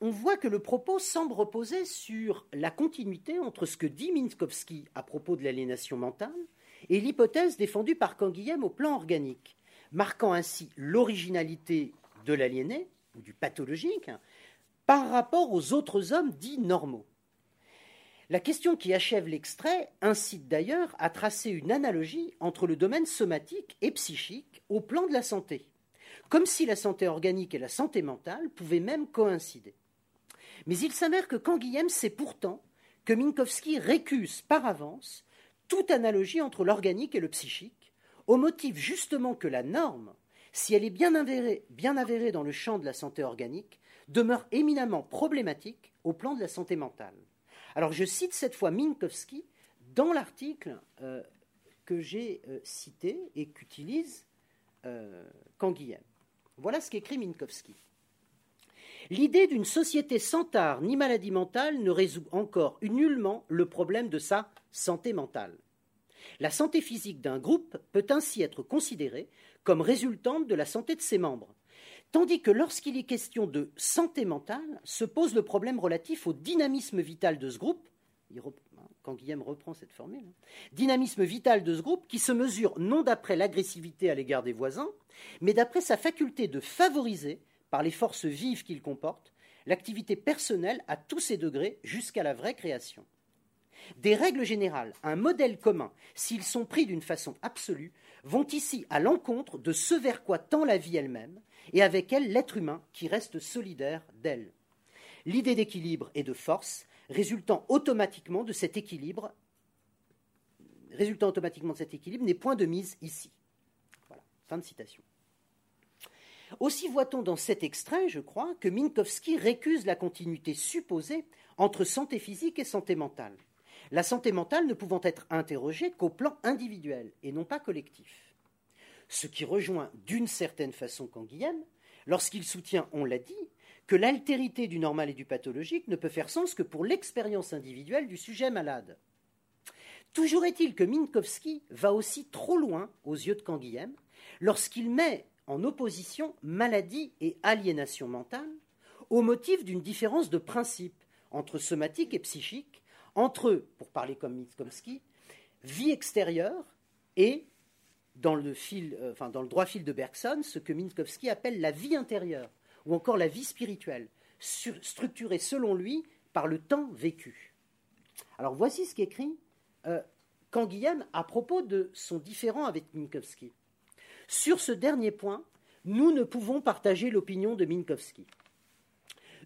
on voit que le propos semble reposer sur la continuité entre ce que dit Minkowski à propos de l'aliénation mentale et l'hypothèse défendue par Canguilhem au plan organique, marquant ainsi l'originalité de l'aliéné, ou du pathologique, par rapport aux autres hommes dits normaux. La question qui achève l'extrait incite d'ailleurs à tracer une analogie entre le domaine somatique et psychique au plan de la santé, comme si la santé organique et la santé mentale pouvaient même coïncider. Mais il s'avère que Canguilhem sait pourtant que Minkowski récuse par avance toute analogie entre l'organique et le psychique, au motif justement que la norme, si elle est bien avérée, bien avérée dans le champ de la santé organique, demeure éminemment problématique au plan de la santé mentale. Alors je cite cette fois Minkowski dans l'article euh, que j'ai euh, cité et qu'utilise euh, Canguilhem. Voilà ce qu'écrit Minkowski. L'idée d'une société sans tard ni maladie mentale ne résout encore nullement le problème de sa santé mentale. La santé physique d'un groupe peut ainsi être considérée comme résultante de la santé de ses membres, tandis que lorsqu'il est question de santé mentale, se pose le problème relatif au dynamisme vital de ce groupe, quand Guillaume reprend cette formule, hein, dynamisme vital de ce groupe qui se mesure non d'après l'agressivité à l'égard des voisins, mais d'après sa faculté de favoriser par les forces vives qu'il comporte, l'activité personnelle à tous ses degrés jusqu'à la vraie création. Des règles générales, un modèle commun, s'ils sont pris d'une façon absolue, vont ici à l'encontre de ce vers quoi tend la vie elle-même, et avec elle l'être humain qui reste solidaire d'elle. L'idée d'équilibre et de force résultant automatiquement de cet équilibre n'est point de mise ici. Fin de citation. Aussi voit-on dans cet extrait, je crois, que Minkowski récuse la continuité supposée entre santé physique et santé mentale. La santé mentale ne pouvant être interrogée qu'au plan individuel et non pas collectif. Ce qui rejoint d'une certaine façon Canguilhem, lorsqu'il soutient, on l'a dit, que l'altérité du normal et du pathologique ne peut faire sens que pour l'expérience individuelle du sujet malade. Toujours est-il que Minkowski va aussi trop loin aux yeux de Canguilhem lorsqu'il met en opposition maladie et aliénation mentale au motif d'une différence de principe entre somatique et psychique, entre, pour parler comme Mitskomski, vie extérieure et, dans le, fil, euh, dans le droit fil de Bergson, ce que Minkowski appelle la vie intérieure, ou encore la vie spirituelle, structurée selon lui par le temps vécu. Alors voici ce qu'écrit euh, à propos de son différend avec Minkowski. Sur ce dernier point, nous ne pouvons partager l'opinion de Minkowski.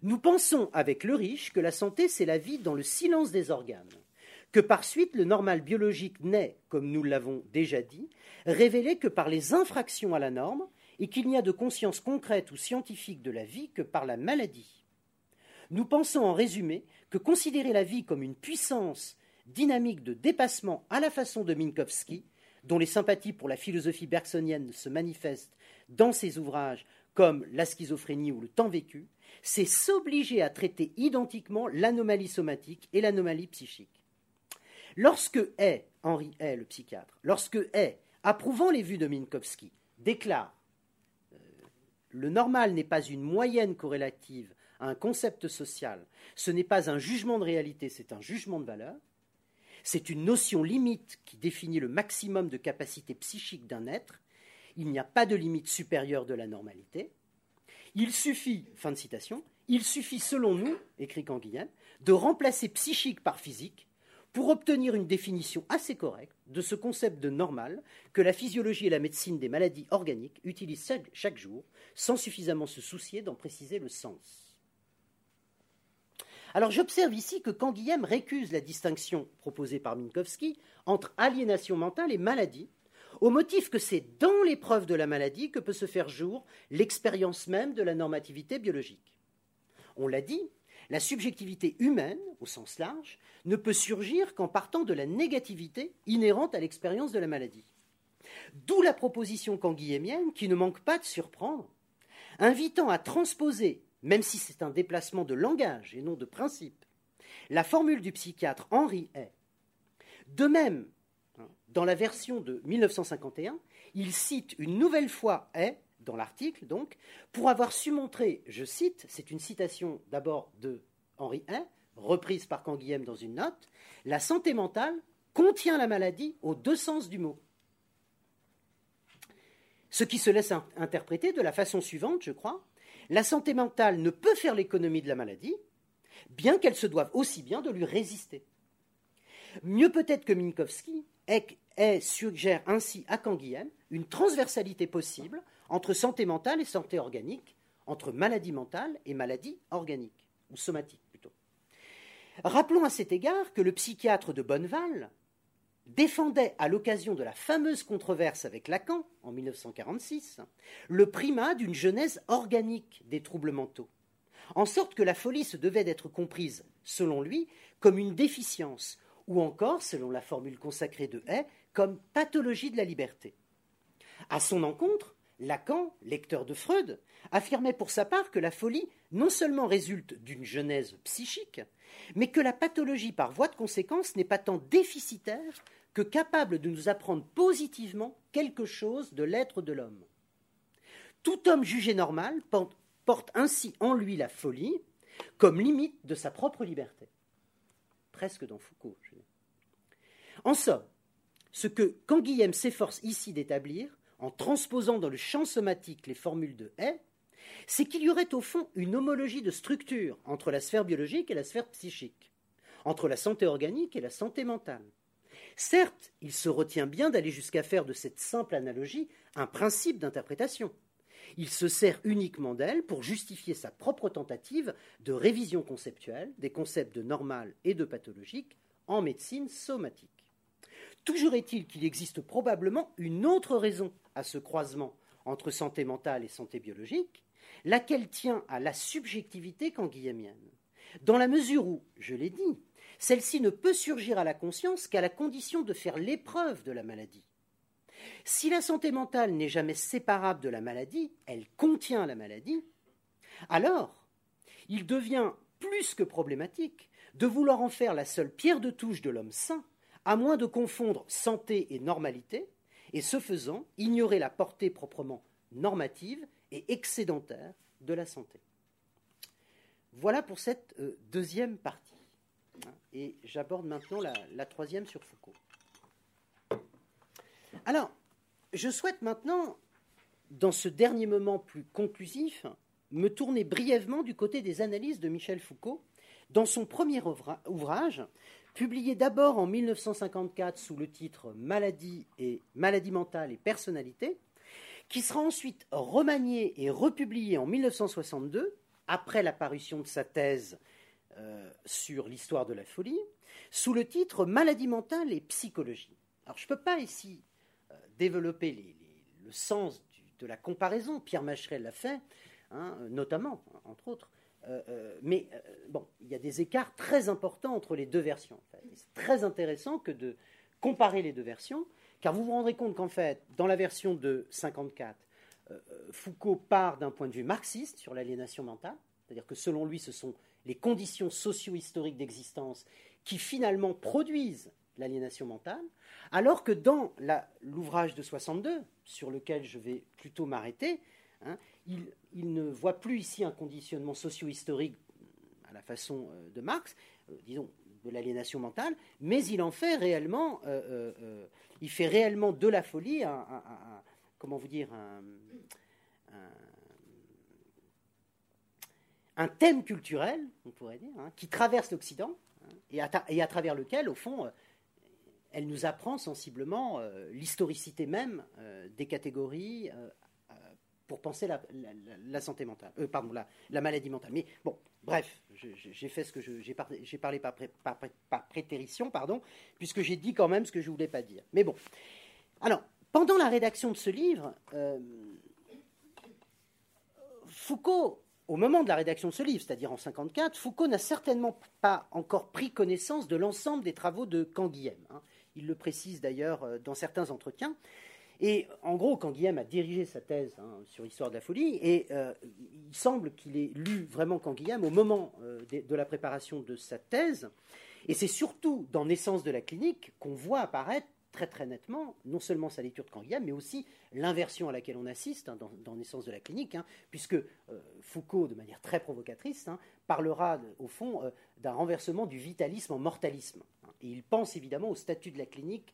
Nous pensons avec le riche que la santé, c'est la vie dans le silence des organes, que par suite le normal biologique n'est, comme nous l'avons déjà dit, révélé que par les infractions à la norme, et qu'il n'y a de conscience concrète ou scientifique de la vie que par la maladie. Nous pensons en résumé que considérer la vie comme une puissance dynamique de dépassement à la façon de Minkowski dont les sympathies pour la philosophie bergsonienne se manifestent dans ses ouvrages comme La schizophrénie ou Le temps vécu, c'est s'obliger à traiter identiquement l'anomalie somatique et l'anomalie psychique. Lorsque Hay, Henri Hay, le psychiatre, lorsque Hay, approuvant les vues de Minkowski, déclare euh, Le normal n'est pas une moyenne corrélative à un concept social, ce n'est pas un jugement de réalité, c'est un jugement de valeur, c'est une notion limite qui définit le maximum de capacité psychique d'un être. Il n'y a pas de limite supérieure de la normalité. Il suffit, fin de citation, il suffit selon nous, écrit Canguilhem, de remplacer psychique par physique pour obtenir une définition assez correcte de ce concept de normal que la physiologie et la médecine des maladies organiques utilisent chaque jour sans suffisamment se soucier d'en préciser le sens. Alors j'observe ici que Canguilhem récuse la distinction proposée par Minkowski entre aliénation mentale et maladie, au motif que c'est dans l'épreuve de la maladie que peut se faire jour l'expérience même de la normativité biologique. On l'a dit, la subjectivité humaine, au sens large, ne peut surgir qu'en partant de la négativité inhérente à l'expérience de la maladie. D'où la proposition canguilhémienne, qui ne manque pas de surprendre, invitant à transposer même si c'est un déplacement de langage et non de principe. La formule du psychiatre Henri est De même, hein, dans la version de 1951, il cite une nouvelle fois Hay, dans l'article donc, pour avoir su montrer, je cite, c'est une citation d'abord de Henri Hay, reprise par Canguilhem dans une note, la santé mentale contient la maladie aux deux sens du mot. Ce qui se laisse interpréter de la façon suivante, je crois. La santé mentale ne peut faire l'économie de la maladie, bien qu'elle se doive aussi bien de lui résister. Mieux peut-être que Minkowski est, suggère ainsi à Canguilhem une transversalité possible entre santé mentale et santé organique, entre maladie mentale et maladie organique, ou somatique plutôt. Rappelons à cet égard que le psychiatre de Bonneval, défendait à l'occasion de la fameuse controverse avec Lacan en 1946 le primat d'une genèse organique des troubles mentaux, en sorte que la folie se devait d'être comprise, selon lui, comme une déficience, ou encore, selon la formule consacrée de Hay, comme pathologie de la liberté. À son encontre, Lacan, lecteur de Freud, affirmait pour sa part que la folie non seulement résulte d'une genèse psychique, mais que la pathologie par voie de conséquence n'est pas tant déficitaire que capable de nous apprendre positivement quelque chose de l'être de l'homme. Tout homme jugé normal porte ainsi en lui la folie comme limite de sa propre liberté. Presque dans Foucault. En somme, ce que Canguilhem s'efforce ici d'établir, en transposant dans le champ somatique les formules de Hay, c'est qu'il y aurait au fond une homologie de structure entre la sphère biologique et la sphère psychique, entre la santé organique et la santé mentale. Certes, il se retient bien d'aller jusqu'à faire de cette simple analogie un principe d'interprétation. Il se sert uniquement d'elle pour justifier sa propre tentative de révision conceptuelle des concepts de normal et de pathologique en médecine somatique. Toujours est-il qu'il existe probablement une autre raison à ce croisement entre santé mentale et santé biologique, laquelle tient à la subjectivité canguilhémienne. Dans la mesure où, je l'ai dit, celle-ci ne peut surgir à la conscience qu'à la condition de faire l'épreuve de la maladie. Si la santé mentale n'est jamais séparable de la maladie, elle contient la maladie, alors il devient plus que problématique de vouloir en faire la seule pierre de touche de l'homme sain, à moins de confondre santé et normalité, et ce faisant, ignorer la portée proprement normative et excédentaire de la santé. Voilà pour cette euh, deuxième partie. Et j'aborde maintenant la, troisième sur Foucault. Alors, je souhaite maintenant, dans ce dernier moment plus conclusif, me tourner brièvement du côté des analyses de Michel Foucault dans son premier ouvrage, publié d'abord en 1954 sous le titre Maladie et maladie mentale et personnalité, qui sera ensuite remanié et republié en 1962 après la parution de sa thèse euh, sur l'histoire de la folie, sous le titre Maladie mentale et psychologie. Alors je ne peux pas ici euh, développer le sens de la comparaison, Pierre Macherel l'a fait, hein, notamment, entre autres, mais bon, il y a des écarts très importants entre les deux versions. C'est très intéressant que de comparer les deux versions, car vous vous rendrez compte qu'en fait, dans la version de 54, Foucault part d'un point de vue marxiste sur l'aliénation mentale, c'est-à-dire que selon lui, ce sont les conditions socio-historiques d'existence qui finalement produisent l'aliénation mentale, alors que dans l'ouvrage de 62, sur lequel je vais plutôt m'arrêter, hein, il, ne voit plus ici un conditionnement socio-historique à la façon euh, de Marx, euh, disons de l'aliénation mentale, mais il en fait réellement, euh, il fait réellement de la folie un, comment vous dire, un, thème culturel, on pourrait dire, hein, qui traverse l'Occident hein, et, à travers lequel, au fond, elle nous apprend sensiblement l'historicité même des catégories pour penser la, santé mentale, pardon, la, maladie mentale. Mais bon, bref, j'ai fait ce que j'ai parlé, par, prétérition, pardon, puisque j'ai dit quand même ce que je voulais pas dire. Mais bon, alors pendant la rédaction de ce livre, Foucault au moment de la rédaction de ce livre, c'est-à-dire en 54, Foucault n'a certainement pas encore pris connaissance de l'ensemble des travaux de Canguilhem. Hein. Il le précise d'ailleurs euh, dans certains entretiens. Et en gros, Canguilhem a dirigé sa thèse hein, sur l'histoire de la folie, et euh, il semble qu'il ait lu vraiment Canguilhem au moment euh, de, la préparation de sa thèse. Et c'est surtout dans Naissance de la clinique qu'on voit apparaître très très nettement non seulement sa lecture de Canguilhem, mais aussi l'inversion à laquelle on assiste hein, dans, Naissance de la clinique, hein, puisque euh, Foucault, de manière très provocatrice, parlera au fond d'un renversement du vitalisme en mortalisme. et il pense évidemment au statut de la clinique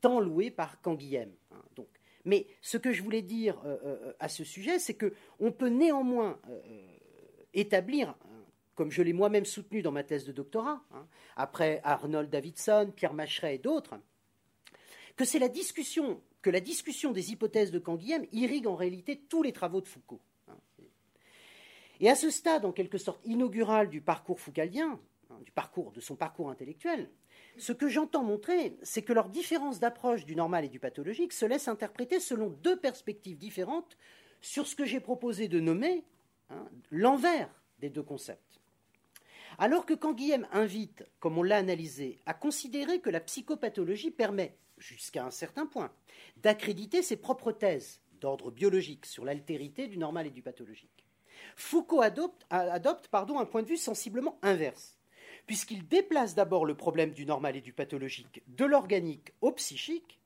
tant loué par Canguilhem. donc. Mais ce que je voulais dire euh, à ce sujet, c'est qu'on peut néanmoins établir comme je l'ai moi-même soutenu dans ma thèse de doctorat, hein, après Arnold Davidson, Pierre Macheret et d'autres, que c'est la discussion, que la discussion des hypothèses de Canguilhem irrigue en réalité tous les travaux de Foucault. Hein. Et à ce stade, en quelque sorte inaugural du parcours foucaldien, hein, du parcours de son parcours intellectuel, ce que j'entends montrer, c'est que leur différence d'approche du normal et du pathologique se laisse interpréter selon deux perspectives différentes sur ce que j'ai proposé de nommer l'envers des deux concepts. Alors que Canguilhem invite, comme on l'a analysé, à considérer que la psychopathologie permet, jusqu'à un certain point, d'accréditer ses propres thèses d'ordre biologique sur l'altérité du normal et du pathologique, Foucault adopte, un point de vue sensiblement inverse, puisqu'il déplace d'abord le problème du normal et du pathologique de l'organique au psychique,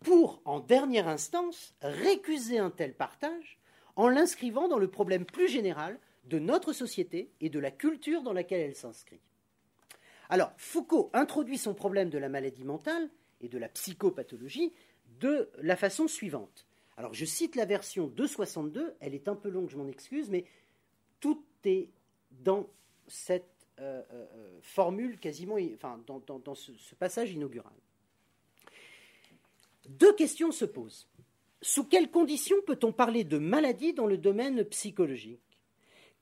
pour, en dernière instance, récuser un tel partage en l'inscrivant dans le problème plus général de notre société et de la culture dans laquelle elle s'inscrit. Alors, Foucault introduit son problème de la maladie mentale et de la psychopathologie de la façon suivante. Alors, je cite la version 262, elle est un peu longue, je m'en excuse, mais tout est dans cette euh, euh, formule quasiment, enfin, dans, ce, ce passage inaugural. Deux questions se posent. Sous quelles conditions peut-on parler de maladie dans le domaine psychologique?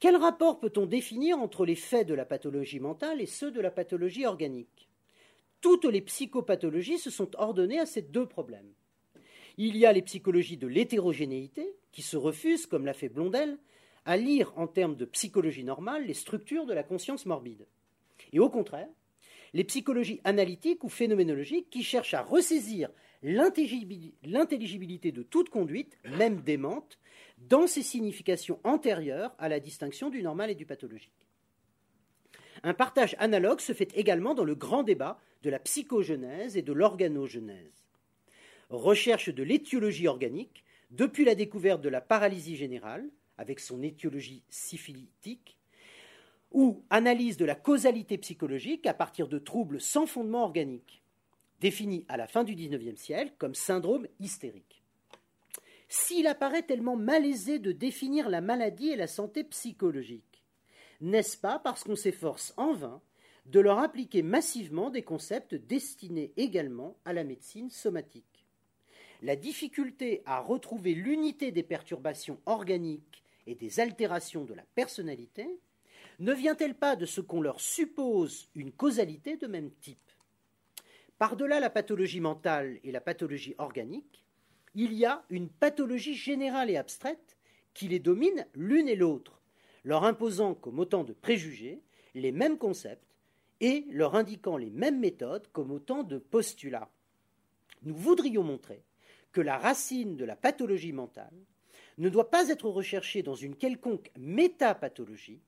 Quel rapport peut-on définir entre les faits de la pathologie mentale et ceux de la pathologie organique? Toutes les psychopathologies se sont ordonnées à ces deux problèmes. Il y a les psychologies de l'hétérogénéité, qui se refusent, comme l'a fait Blondel, à lire en termes de psychologie normale les structures de la conscience morbide. Et au contraire, les psychologies analytiques ou phénoménologiques qui cherchent à ressaisir l'intelligibilité de toute conduite, même démente, dans ses significations antérieures à la distinction du normal et du pathologique. Un partage analogue se fait également dans le grand débat de la psychogenèse et de l'organogenèse. Recherche de l'étiologie organique, depuis la découverte de la paralysie générale, avec son étiologie syphilitique, ou analyse de la causalité psychologique à partir de troubles sans fondement organique, définis à la fin du XIXe siècle comme syndrome hystérique. S'il apparaît tellement malaisé de définir la maladie et la santé psychologique, n'est-ce pas parce qu'on s'efforce en vain de leur appliquer massivement des concepts destinés également à la médecine somatique? La difficulté à retrouver l'unité des perturbations organiques et des altérations de la personnalité ne vient-elle pas de ce qu'on leur suppose une causalité de même type? Par-delà la pathologie mentale et la pathologie organique, il y a une pathologie générale et abstraite qui les domine l'une et l'autre, leur imposant comme autant de préjugés les mêmes concepts et leur indiquant les mêmes méthodes comme autant de postulats. Nous voudrions montrer que la racine de la pathologie mentale ne doit pas être recherchée dans une quelconque métapathologie,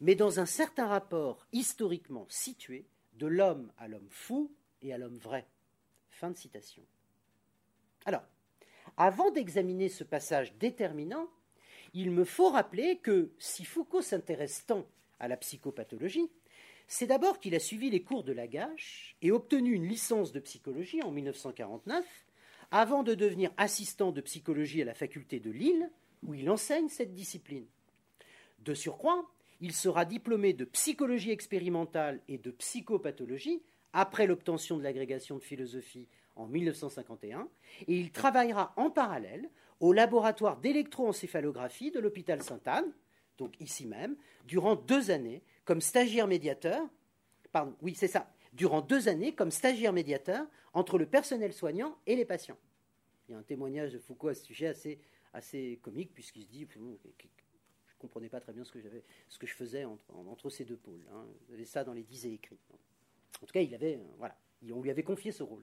mais dans un certain rapport historiquement situé de l'homme à l'homme fou et à l'homme vrai. Fin de citation. Alors, avant d'examiner ce passage déterminant, il me faut rappeler que si Foucault s'intéresse tant à la psychopathologie, c'est d'abord qu'il a suivi les cours de Lagache et obtenu une licence de psychologie en 1949, avant de devenir assistant de psychologie à la faculté de Lille, où il enseigne cette discipline. De surcroît, il sera diplômé de psychologie expérimentale et de psychopathologie après l'obtention de l'agrégation de philosophie en 1951, et il travaillera en parallèle au laboratoire d'électroencéphalographie de l'hôpital Sainte-Anne, donc ici même, durant deux années comme stagiaire médiateur. Pardon, oui, c'est ça. Durant deux années comme stagiaire médiateur entre le personnel soignant et les patients. Il y a un témoignage de Foucault à ce sujet assez, assez comique, puisqu'il se dit ne comprenais pas très bien ce que, ce que je faisais entre, ces deux pôles. Hein. Il avait ça dans les dix écrits. En tout cas, il avait, euh, voilà, on lui avait confié ce rôle.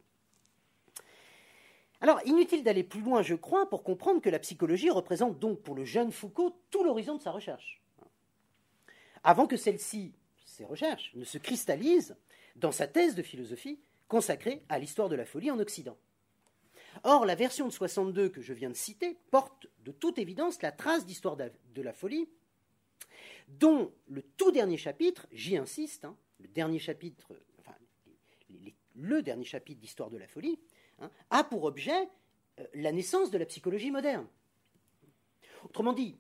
Alors, inutile d'aller plus loin, je crois, pour comprendre que la psychologie représente donc pour le jeune Foucault tout l'horizon de sa recherche. Avant que celle-ci, ses recherches, ne se cristallisent, dans sa thèse de philosophie consacrée à l'histoire de la folie en Occident. Or, la version de 62 que je viens de citer porte de toute évidence la trace d'histoire de la folie, dont le tout dernier chapitre, j'y insiste, hein, le dernier chapitre, enfin, le dernier chapitre d'histoire de la folie, hein, a pour objet euh, la naissance de la psychologie moderne. Autrement dit,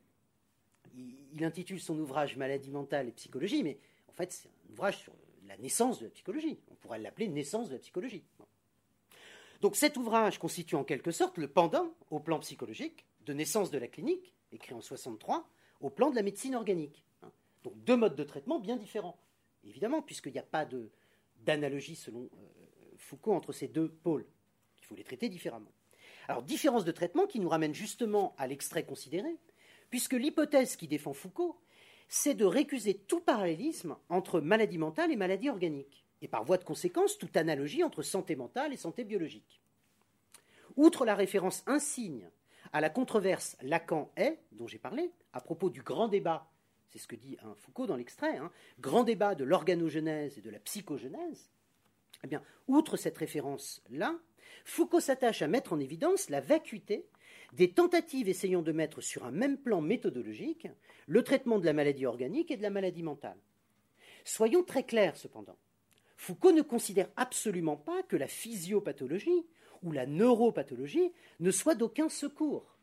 il, intitule son ouvrage Maladie mentale et psychologie, mais en fait, c'est un ouvrage sur la naissance de la psychologie. On pourrait l'appeler Naissance de la psychologie. Donc cet ouvrage constitue en quelque sorte le pendant au plan psychologique de naissance de la clinique, écrit en 63, au plan de la médecine organique. Hein. Donc deux modes de traitement bien différents, évidemment, puisqu'il n'y a pas d'analogie selon euh, Foucault entre ces deux pôles. Il faut les traiter différemment. Alors différence de traitement qui nous ramène justement à l'extrait considéré, puisque l'hypothèse qui défend Foucault, c'est de récuser tout parallélisme entre maladie mentale et maladie organique et par voie de conséquence toute analogie entre santé mentale et santé biologique. Outre la référence insigne à la controverse Lacan-Hay, dont j'ai parlé, à propos du grand débat, c'est ce que dit Foucault dans l'extrait, hein, grand débat de l'organogenèse et de la psychogenèse, eh bien, outre cette référence-là, Foucault s'attache à mettre en évidence la vacuité des tentatives essayant de mettre sur un même plan méthodologique le traitement de la maladie organique et de la maladie mentale. Soyons très clairs cependant. Foucault ne considère absolument pas que la physiopathologie ou la neuropathologie ne soit d'aucun secours.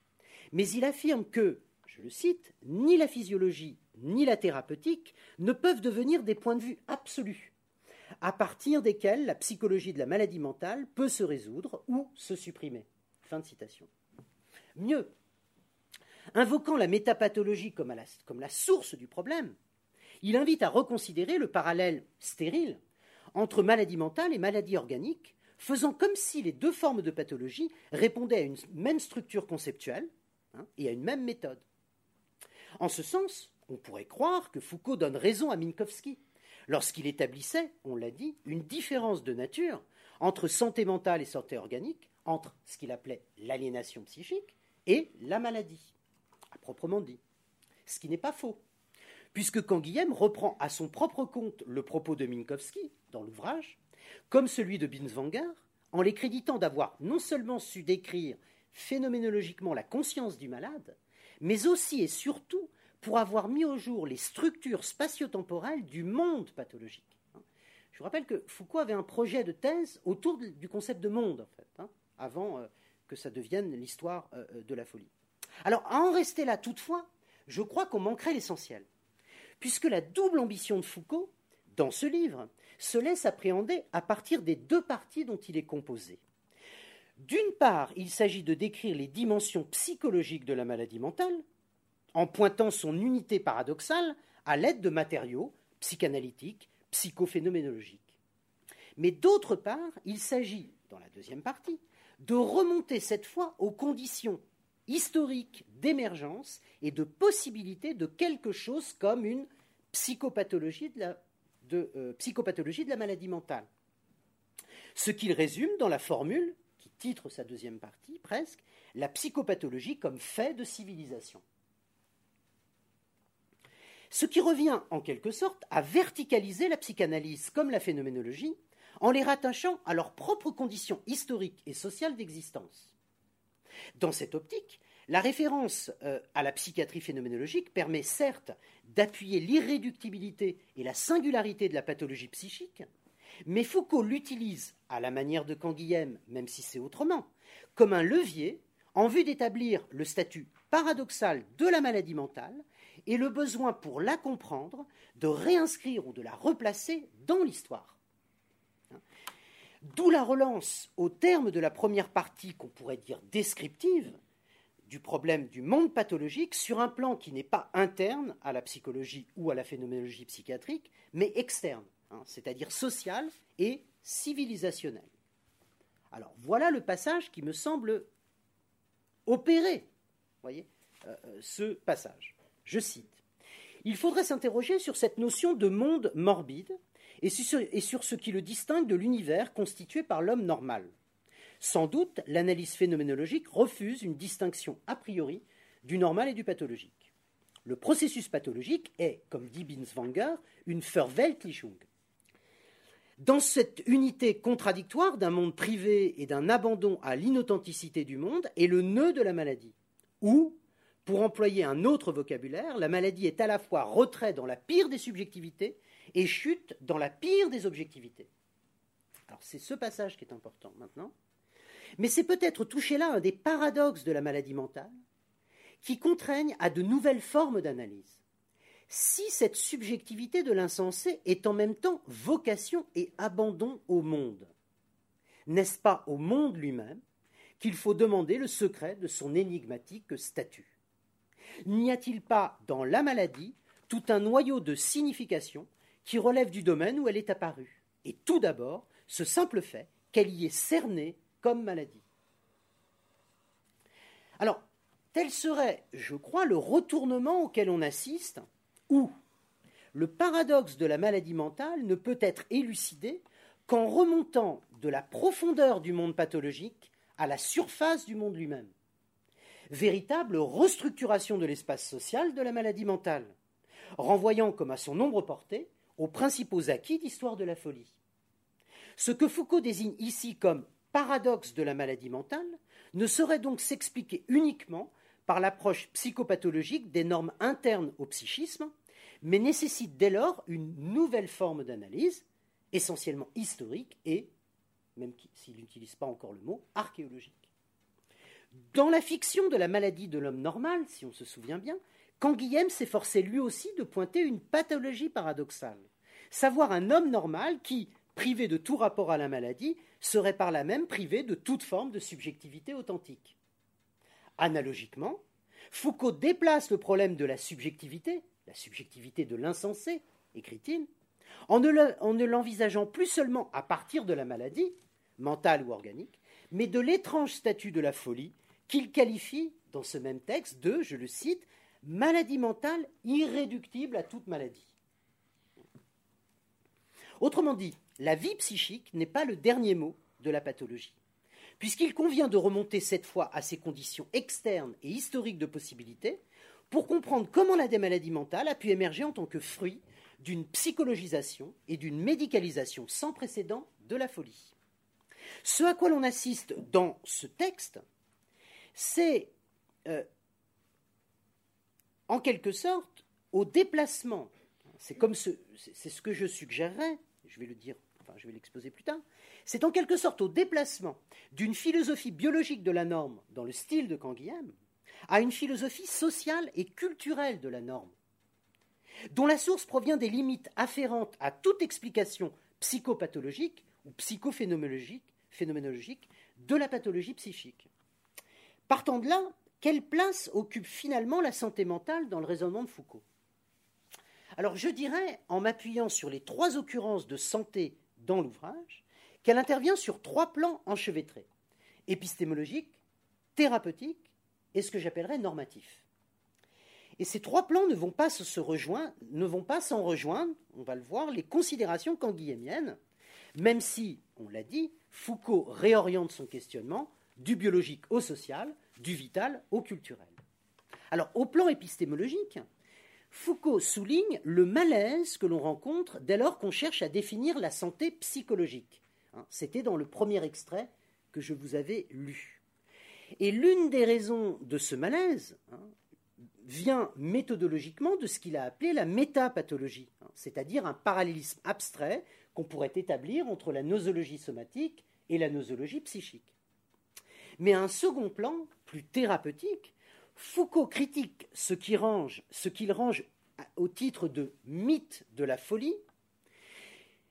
Mais il affirme que, je le cite, ni la physiologie ni la thérapeutique ne peuvent devenir des points de vue absolus, à partir desquels la psychologie de la maladie mentale peut se résoudre ou se supprimer. Fin de citation. Mieux, invoquant la métapathologie comme, la source du problème, il invite à reconsidérer le parallèle stérile entre maladie mentale et maladie organique, faisant comme si les deux formes de pathologie répondaient à une même structure conceptuelle hein, et à une même méthode. En ce sens, on pourrait croire que Foucault donne raison à Minkowski lorsqu'il établissait, on l'a dit, une différence de nature entre santé mentale et santé organique, entre ce qu'il appelait l'aliénation psychique et la maladie, à proprement dit. Ce qui n'est pas faux puisque Canguilhem reprend à son propre compte le propos de Minkowski dans l'ouvrage, comme celui de Binswanger, en les créditant d'avoir non seulement su décrire phénoménologiquement la conscience du malade, mais aussi et surtout pour avoir mis au jour les structures spatio-temporelles du monde pathologique. Je vous rappelle que Foucault avait un projet de thèse autour du concept de monde, en fait, hein, avant euh, que ça devienne l'histoire euh, de la folie. Alors, à en rester là toutefois, je crois qu'on manquerait l'essentiel puisque la double ambition de Foucault, dans ce livre, se laisse appréhender à partir des deux parties dont il est composé. D'une part, il s'agit de décrire les dimensions psychologiques de la maladie mentale, en pointant son unité paradoxale à l'aide de matériaux psychanalytiques, psychophénoménologiques. Mais d'autre part, il s'agit, dans la deuxième partie, de remonter cette fois aux conditions historique d'émergence et de possibilité de quelque chose comme une euh, psychopathologie de la maladie mentale. Ce qu'il résume dans la formule, qui titre sa deuxième partie presque, la psychopathologie comme fait de civilisation. Ce qui revient en quelque sorte à verticaliser la psychanalyse comme la phénoménologie en les rattachant à leurs propres conditions historiques et sociales d'existence. Dans cette optique, la référence euh, à la psychiatrie phénoménologique permet certes d'appuyer l'irréductibilité et la singularité de la pathologie psychique, mais Foucault l'utilise, à la manière de Canguilhem, même si c'est autrement, comme un levier en vue d'établir le statut paradoxal de la maladie mentale et le besoin pour la comprendre de réinscrire ou de la replacer dans l'histoire. D'où la relance, au terme de la première partie qu'on pourrait dire descriptive, du problème du monde pathologique sur un plan qui n'est pas interne à la psychologie ou à la phénoménologie psychiatrique, mais externe, hein, c'est-à-dire social et civilisationnel. Alors voilà le passage qui me semble opérer, voyez, euh, euh, ce passage. Je cite. Il faudrait s'interroger sur cette notion de monde morbide et sur, ce qui le distingue de l'univers constitué par l'homme normal. Sans doute, l'analyse phénoménologique refuse une distinction a priori du normal et du pathologique. Le processus pathologique est, comme dit Binswanger, une Verweltlichung. dans cette unité contradictoire d'un monde privé et d'un abandon à l'inauthenticité du monde est le nœud de la maladie. Ou, pour employer un autre vocabulaire, la maladie est à la fois retrait dans la pire des subjectivités et chute dans la pire des objectivités. Alors c'est ce passage qui est important maintenant. Mais c'est peut-être toucher là un des paradoxes de la maladie mentale qui contraignent à de nouvelles formes d'analyse. Si cette subjectivité de l'insensé est en même temps vocation et abandon au monde, n'est-ce pas au monde lui-même qu'il faut demander le secret de son énigmatique statut? N'y a-t-il pas dans la maladie tout un noyau de signification qui relève du domaine où elle est apparue Et tout d'abord, ce simple fait qu'elle y est cernée comme maladie. Alors, tel serait, je crois, le retournement auquel on assiste, où le paradoxe de la maladie mentale ne peut être élucidé qu'en remontant de la profondeur du monde pathologique à la surface du monde lui-même. Véritable restructuration de l'espace social de la maladie mentale, renvoyant comme à son nombre porté aux principaux acquis d'histoire de la folie. Ce que Foucault désigne ici comme paradoxe de la maladie mentale ne saurait donc s'expliquer uniquement par l'approche psychopathologique des normes internes au psychisme, mais nécessite dès lors une nouvelle forme d'analyse, essentiellement historique et, même s'il n'utilise pas encore le mot, archéologique. Dans la fiction de la maladie de l'homme normal, si on se souvient bien, Canguilhem s'efforçait lui aussi de pointer une pathologie paradoxale, savoir un homme normal qui, privé de tout rapport à la maladie, serait par là même privé de toute forme de subjectivité authentique. Analogiquement, Foucault déplace le problème de la subjectivité, la subjectivité de l'insensé, écrit-il, en ne l'envisageant plus seulement à partir de la maladie, mentale ou organique, mais de l'étrange statut de la folie qu'il qualifie dans ce même texte de, je le cite, maladie mentale irréductible à toute maladie. Autrement dit, la vie psychique n'est pas le dernier mot de la pathologie puisqu'il convient de remonter cette fois à ces conditions externes et historiques de possibilité pour comprendre comment la maladie mentale a pu émerger en tant que fruit d'une psychologisation et d'une médicalisation sans précédent de la folie. Ce à quoi l'on assiste dans ce texte, c'est euh, en quelque sorte au déplacement. C'est comme ce, c'est ce que je suggérerais, je vais le dire, enfin je vais l'exposer plus tard, c'est en quelque sorte au déplacement d'une philosophie biologique de la norme dans le style de Canguilhem à une philosophie sociale et culturelle de la norme, dont la source provient des limites afférentes à toute explication psychopathologique ou psychophénoménologique phénoménologique de la pathologie psychique. Partant de là, quelle place occupe finalement la santé mentale dans le raisonnement de Foucault? Alors je dirais, en m'appuyant sur les trois occurrences de santé dans l'ouvrage, qu'elle intervient sur trois plans enchevêtrés épistémologique, thérapeutique et ce que j'appellerais normatif. Et ces trois plans ne vont pas se rejoindre, ne vont pas s'en rejoindre, on va le voir, les considérations canguilhémiennes, même si, on l'a dit, Foucault réoriente son questionnement du biologique au social, du vital au culturel. Alors, au plan épistémologique, Foucault souligne le malaise que l'on rencontre dès lors qu'on cherche à définir la santé psychologique. Hein, c'était dans le premier extrait que je vous avais lu. Et l'une des raisons de ce malaise hein, vient méthodologiquement de ce qu'il a appelé la métapathologie, hein, c'est-à-dire un parallélisme abstrait qu'on pourrait établir entre la nosologie somatique et la nosologie psychique. Mais à un second plan, plus thérapeutique, Foucault critique ce qu'il range, ce range au titre de mythe de la folie,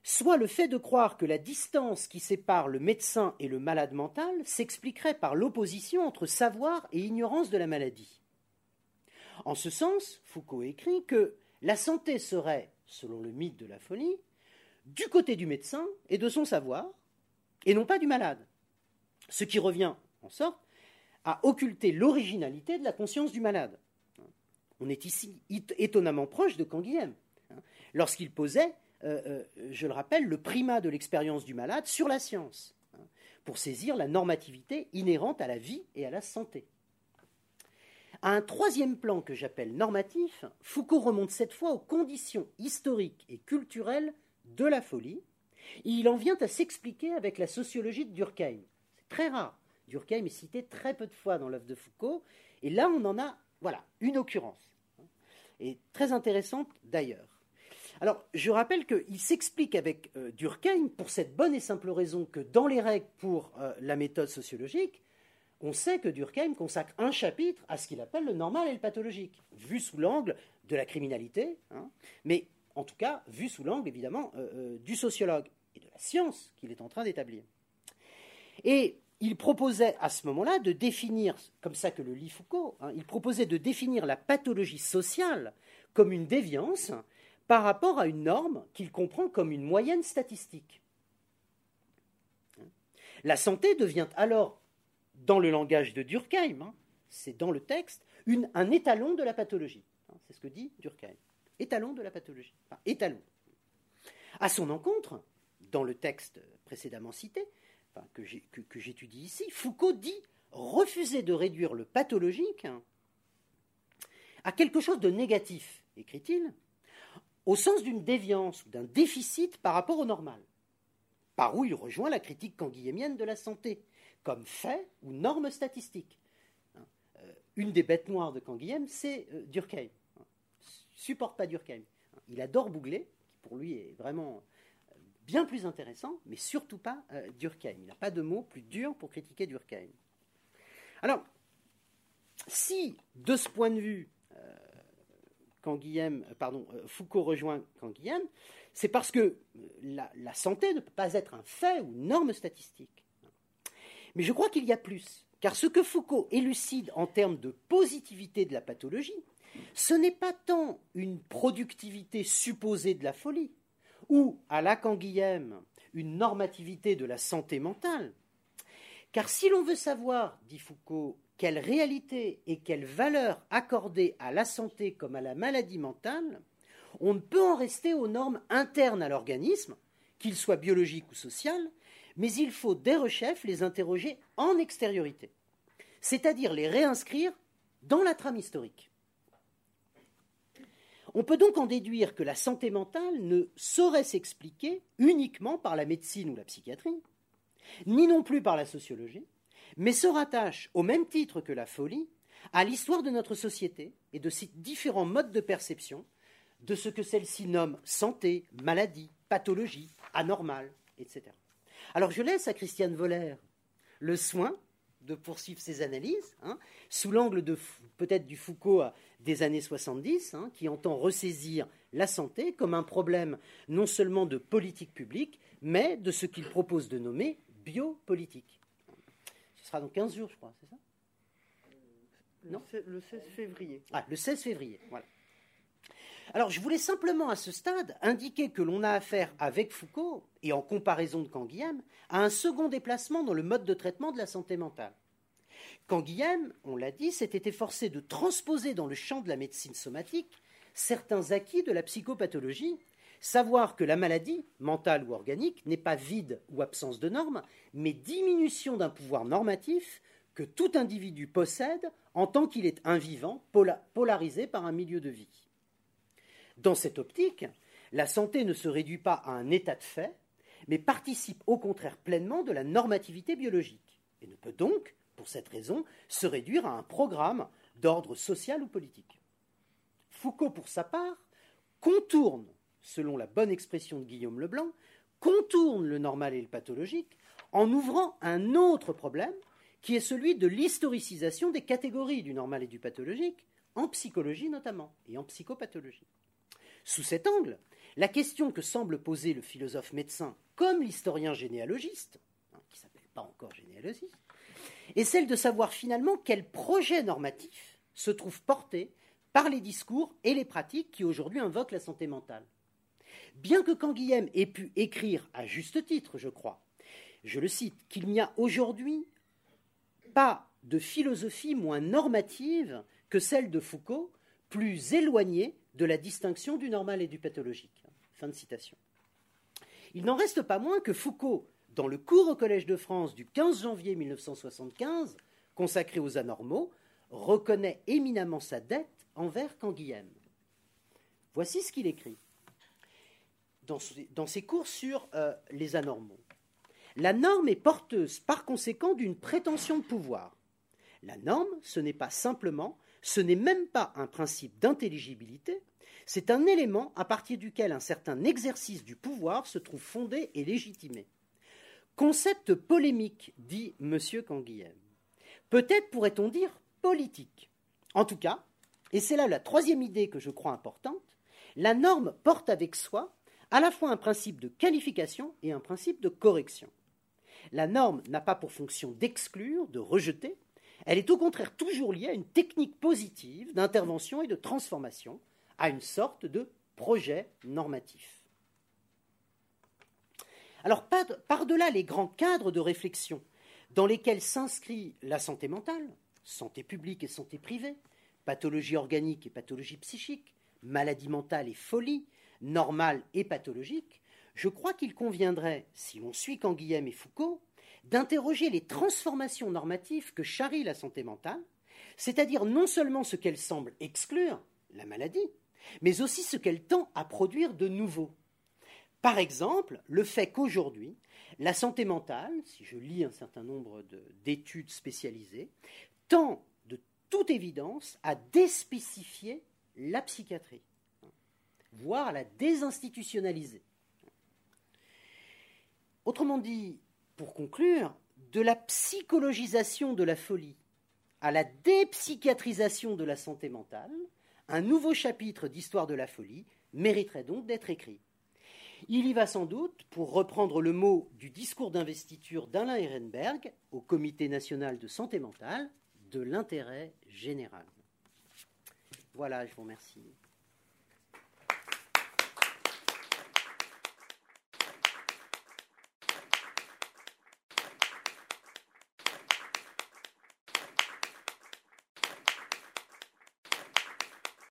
soit le fait de croire que la distance qui sépare le médecin et le malade mental s'expliquerait par l'opposition entre savoir et ignorance de la maladie. En ce sens, Foucault écrit que la santé serait, selon le mythe de la folie, du côté du médecin et de son savoir, et non pas du malade, ce qui revient, en sorte, à occulter l'originalité de la conscience du malade. On est ici étonnamment proche de Canguilhem, hein, lorsqu'il posait euh, euh, je le rappelle, le primat de l'expérience du malade sur la science, hein, pour saisir la normativité inhérente à la vie et à la santé. À un troisième plan que j'appelle normatif, Foucault remonte cette fois aux conditions historiques et culturelles de la folie, Il en vient à s'expliquer avec la sociologie de Durkheim. C'est très rare. Durkheim est cité très peu de fois dans l'œuvre de Foucault, et là on en a, voilà, une occurrence. Et très intéressante d'ailleurs. Alors, je rappelle qu'il s'explique avec euh, Durkheim pour cette bonne et simple raison que dans les règles pour euh, la méthode sociologique, on sait que Durkheim consacre un chapitre à ce qu'il appelle le normal et le pathologique, vu sous l'angle de la criminalité, hein, mais en tout cas vu sous l'angle évidemment euh, du sociologue et de la science qu'il est en train d'établir. Et il proposait à ce moment-là de définir, comme ça que le lit Foucault, hein, il proposait de définir la pathologie sociale comme une déviance par rapport à une norme qu'il comprend comme une moyenne statistique. La santé devient alors, dans le langage de Durkheim, hein, c'est dans le texte, un étalon de la pathologie. Hein, c'est ce que dit Durkheim. Étalon de la pathologie. Étalon. À son encontre, dans le texte précédemment cité, que j'étudie ici, Foucault dit refuser de réduire le pathologique à quelque chose de négatif, écrit-il, au sens d'une déviance ou d'un déficit par rapport au normal, par où il rejoint la critique canguilhémienne de la santé, comme fait ou norme statistique. Euh, une des bêtes noires de Canguilhem, c'est euh, Durkheim. Supporte pas Durkheim. Il adore Bouglet, qui pour lui est vraiment bien plus intéressant, mais surtout pas Durkheim. Il n'a pas de mots plus durs pour critiquer Durkheim. Alors, si, de ce point de vue, euh, pardon, euh, Foucault rejoint Canguilhem, c'est parce que euh, la, santé ne peut pas être un fait ou une norme statistique. Mais je crois qu'il y a plus, car ce que Foucault élucide en termes de positivité de la pathologie, ce n'est pas tant une productivité supposée de la folie, ou, à la Canguilhem, une normativité de la santé mentale. Car si l'on veut savoir, dit Foucault, quelle réalité et quelle valeur accorder à la santé comme à la maladie mentale, on ne peut en rester aux normes internes à l'organisme, qu'ils soient biologiques ou sociales, mais il faut dès rechef les interroger en extériorité, c'est-à-dire les réinscrire dans la trame historique. On peut donc en déduire que la santé mentale ne saurait s'expliquer uniquement par la médecine ou la psychiatrie, ni non plus par la sociologie, mais se rattache, au même titre que la folie, à l'histoire de notre société et de ses différents modes de perception de ce que celle-ci nomme santé, maladie, pathologie, anormal, etc. Alors je laisse à Christiane Voller le soin de poursuivre ses analyses, hein, sous l'angle de peut-être du Foucault des années 70, hein, qui entend ressaisir la santé comme un problème non seulement de politique publique, mais de ce qu'il propose de nommer biopolitique. Ce sera dans 15 jours, je crois, c'est ça? Non? Le 16 février. Ah, le 16 février, voilà. Alors, je voulais simplement à ce stade indiquer que l'on a affaire avec Foucault, et en comparaison de Canguilhem, à un second déplacement dans le mode de traitement de la santé mentale. Canguilhem, on l'a dit, s'était efforcé de transposer dans le champ de la médecine somatique certains acquis de la psychopathologie Savoir que la maladie, mentale ou organique, n'est pas vide ou absence de normes, mais diminution d'un pouvoir normatif que tout individu possède en tant qu'il est un vivant polarisé par un milieu de vie. Dans cette optique, la santé ne se réduit pas à un état de fait, mais participe au contraire pleinement de la normativité biologique, et ne peut donc, pour cette raison, se réduire à un programme d'ordre social ou politique. Foucault, pour sa part, contourne selon la bonne expression de Guillaume Leblanc, contourne le normal et le pathologique en ouvrant un autre problème qui est celui de l'historicisation des catégories du normal et du pathologique, en psychologie notamment, et en psychopathologie. Sous cet angle, la question que semble poser le philosophe médecin comme l'historien généalogiste, hein, qui s'appelle pas encore généalogiste, est celle de savoir finalement quel projet normatif se trouve porté par les discours et les pratiques qui aujourd'hui invoquent la santé mentale. Bien que Canguilhem ait pu écrire à juste titre, je crois, je le cite, qu'il n'y a aujourd'hui pas de philosophie moins normative que celle de Foucault, plus éloignée de la distinction du normal et du pathologique. Fin de citation. Il n'en reste pas moins que Foucault, dans le cours au Collège de France du 15 janvier 1975, consacré aux anormaux, reconnaît éminemment sa dette envers Canguilhem. Voici ce qu'il écrit. dans, ses cours sur euh, les anormaux. La norme est porteuse par conséquent d'une prétention de pouvoir. La norme, ce n'est pas simplement, ce n'est même pas un principe d'intelligibilité, c'est un élément à partir duquel un certain exercice du pouvoir se trouve fondé et légitimé. Concept polémique, dit M. Canguilhem. Peut-être pourrait-on dire politique. En tout cas, et c'est là la troisième idée que je crois importante, la norme porte avec soi à la fois un principe de qualification et un principe de correction. La norme n'a pas pour fonction d'exclure, de rejeter, elle est au contraire toujours liée à une technique positive d'intervention et de transformation, à une sorte de projet normatif. Alors, par-delà les grands cadres de réflexion dans lesquels s'inscrit la santé mentale, santé publique et santé privée, pathologie organique et pathologie psychique, maladie mentale et folie, normale et pathologique, je crois qu'il conviendrait, si l'on suit Canguilhem et Foucault, d'interroger les transformations normatives que charrie la santé mentale, c'est-à-dire non seulement ce qu'elle semble exclure, la maladie, mais aussi ce qu'elle tend à produire de nouveau. Par exemple, le fait qu'aujourd'hui, la santé mentale, si je lis un certain nombre d'études spécialisées, tend de toute évidence à déspécifier la psychiatrie, voire à la désinstitutionnaliser. Autrement dit, pour conclure, de la psychologisation de la folie à la dépsychiatrisation de la santé mentale, un nouveau chapitre d'histoire de la folie mériterait donc d'être écrit. Il y va sans doute, pour reprendre le mot du discours d'investiture d'Alain Ehrenberg au Comité national de santé mentale, de l'intérêt général. Voilà, je vous remercie.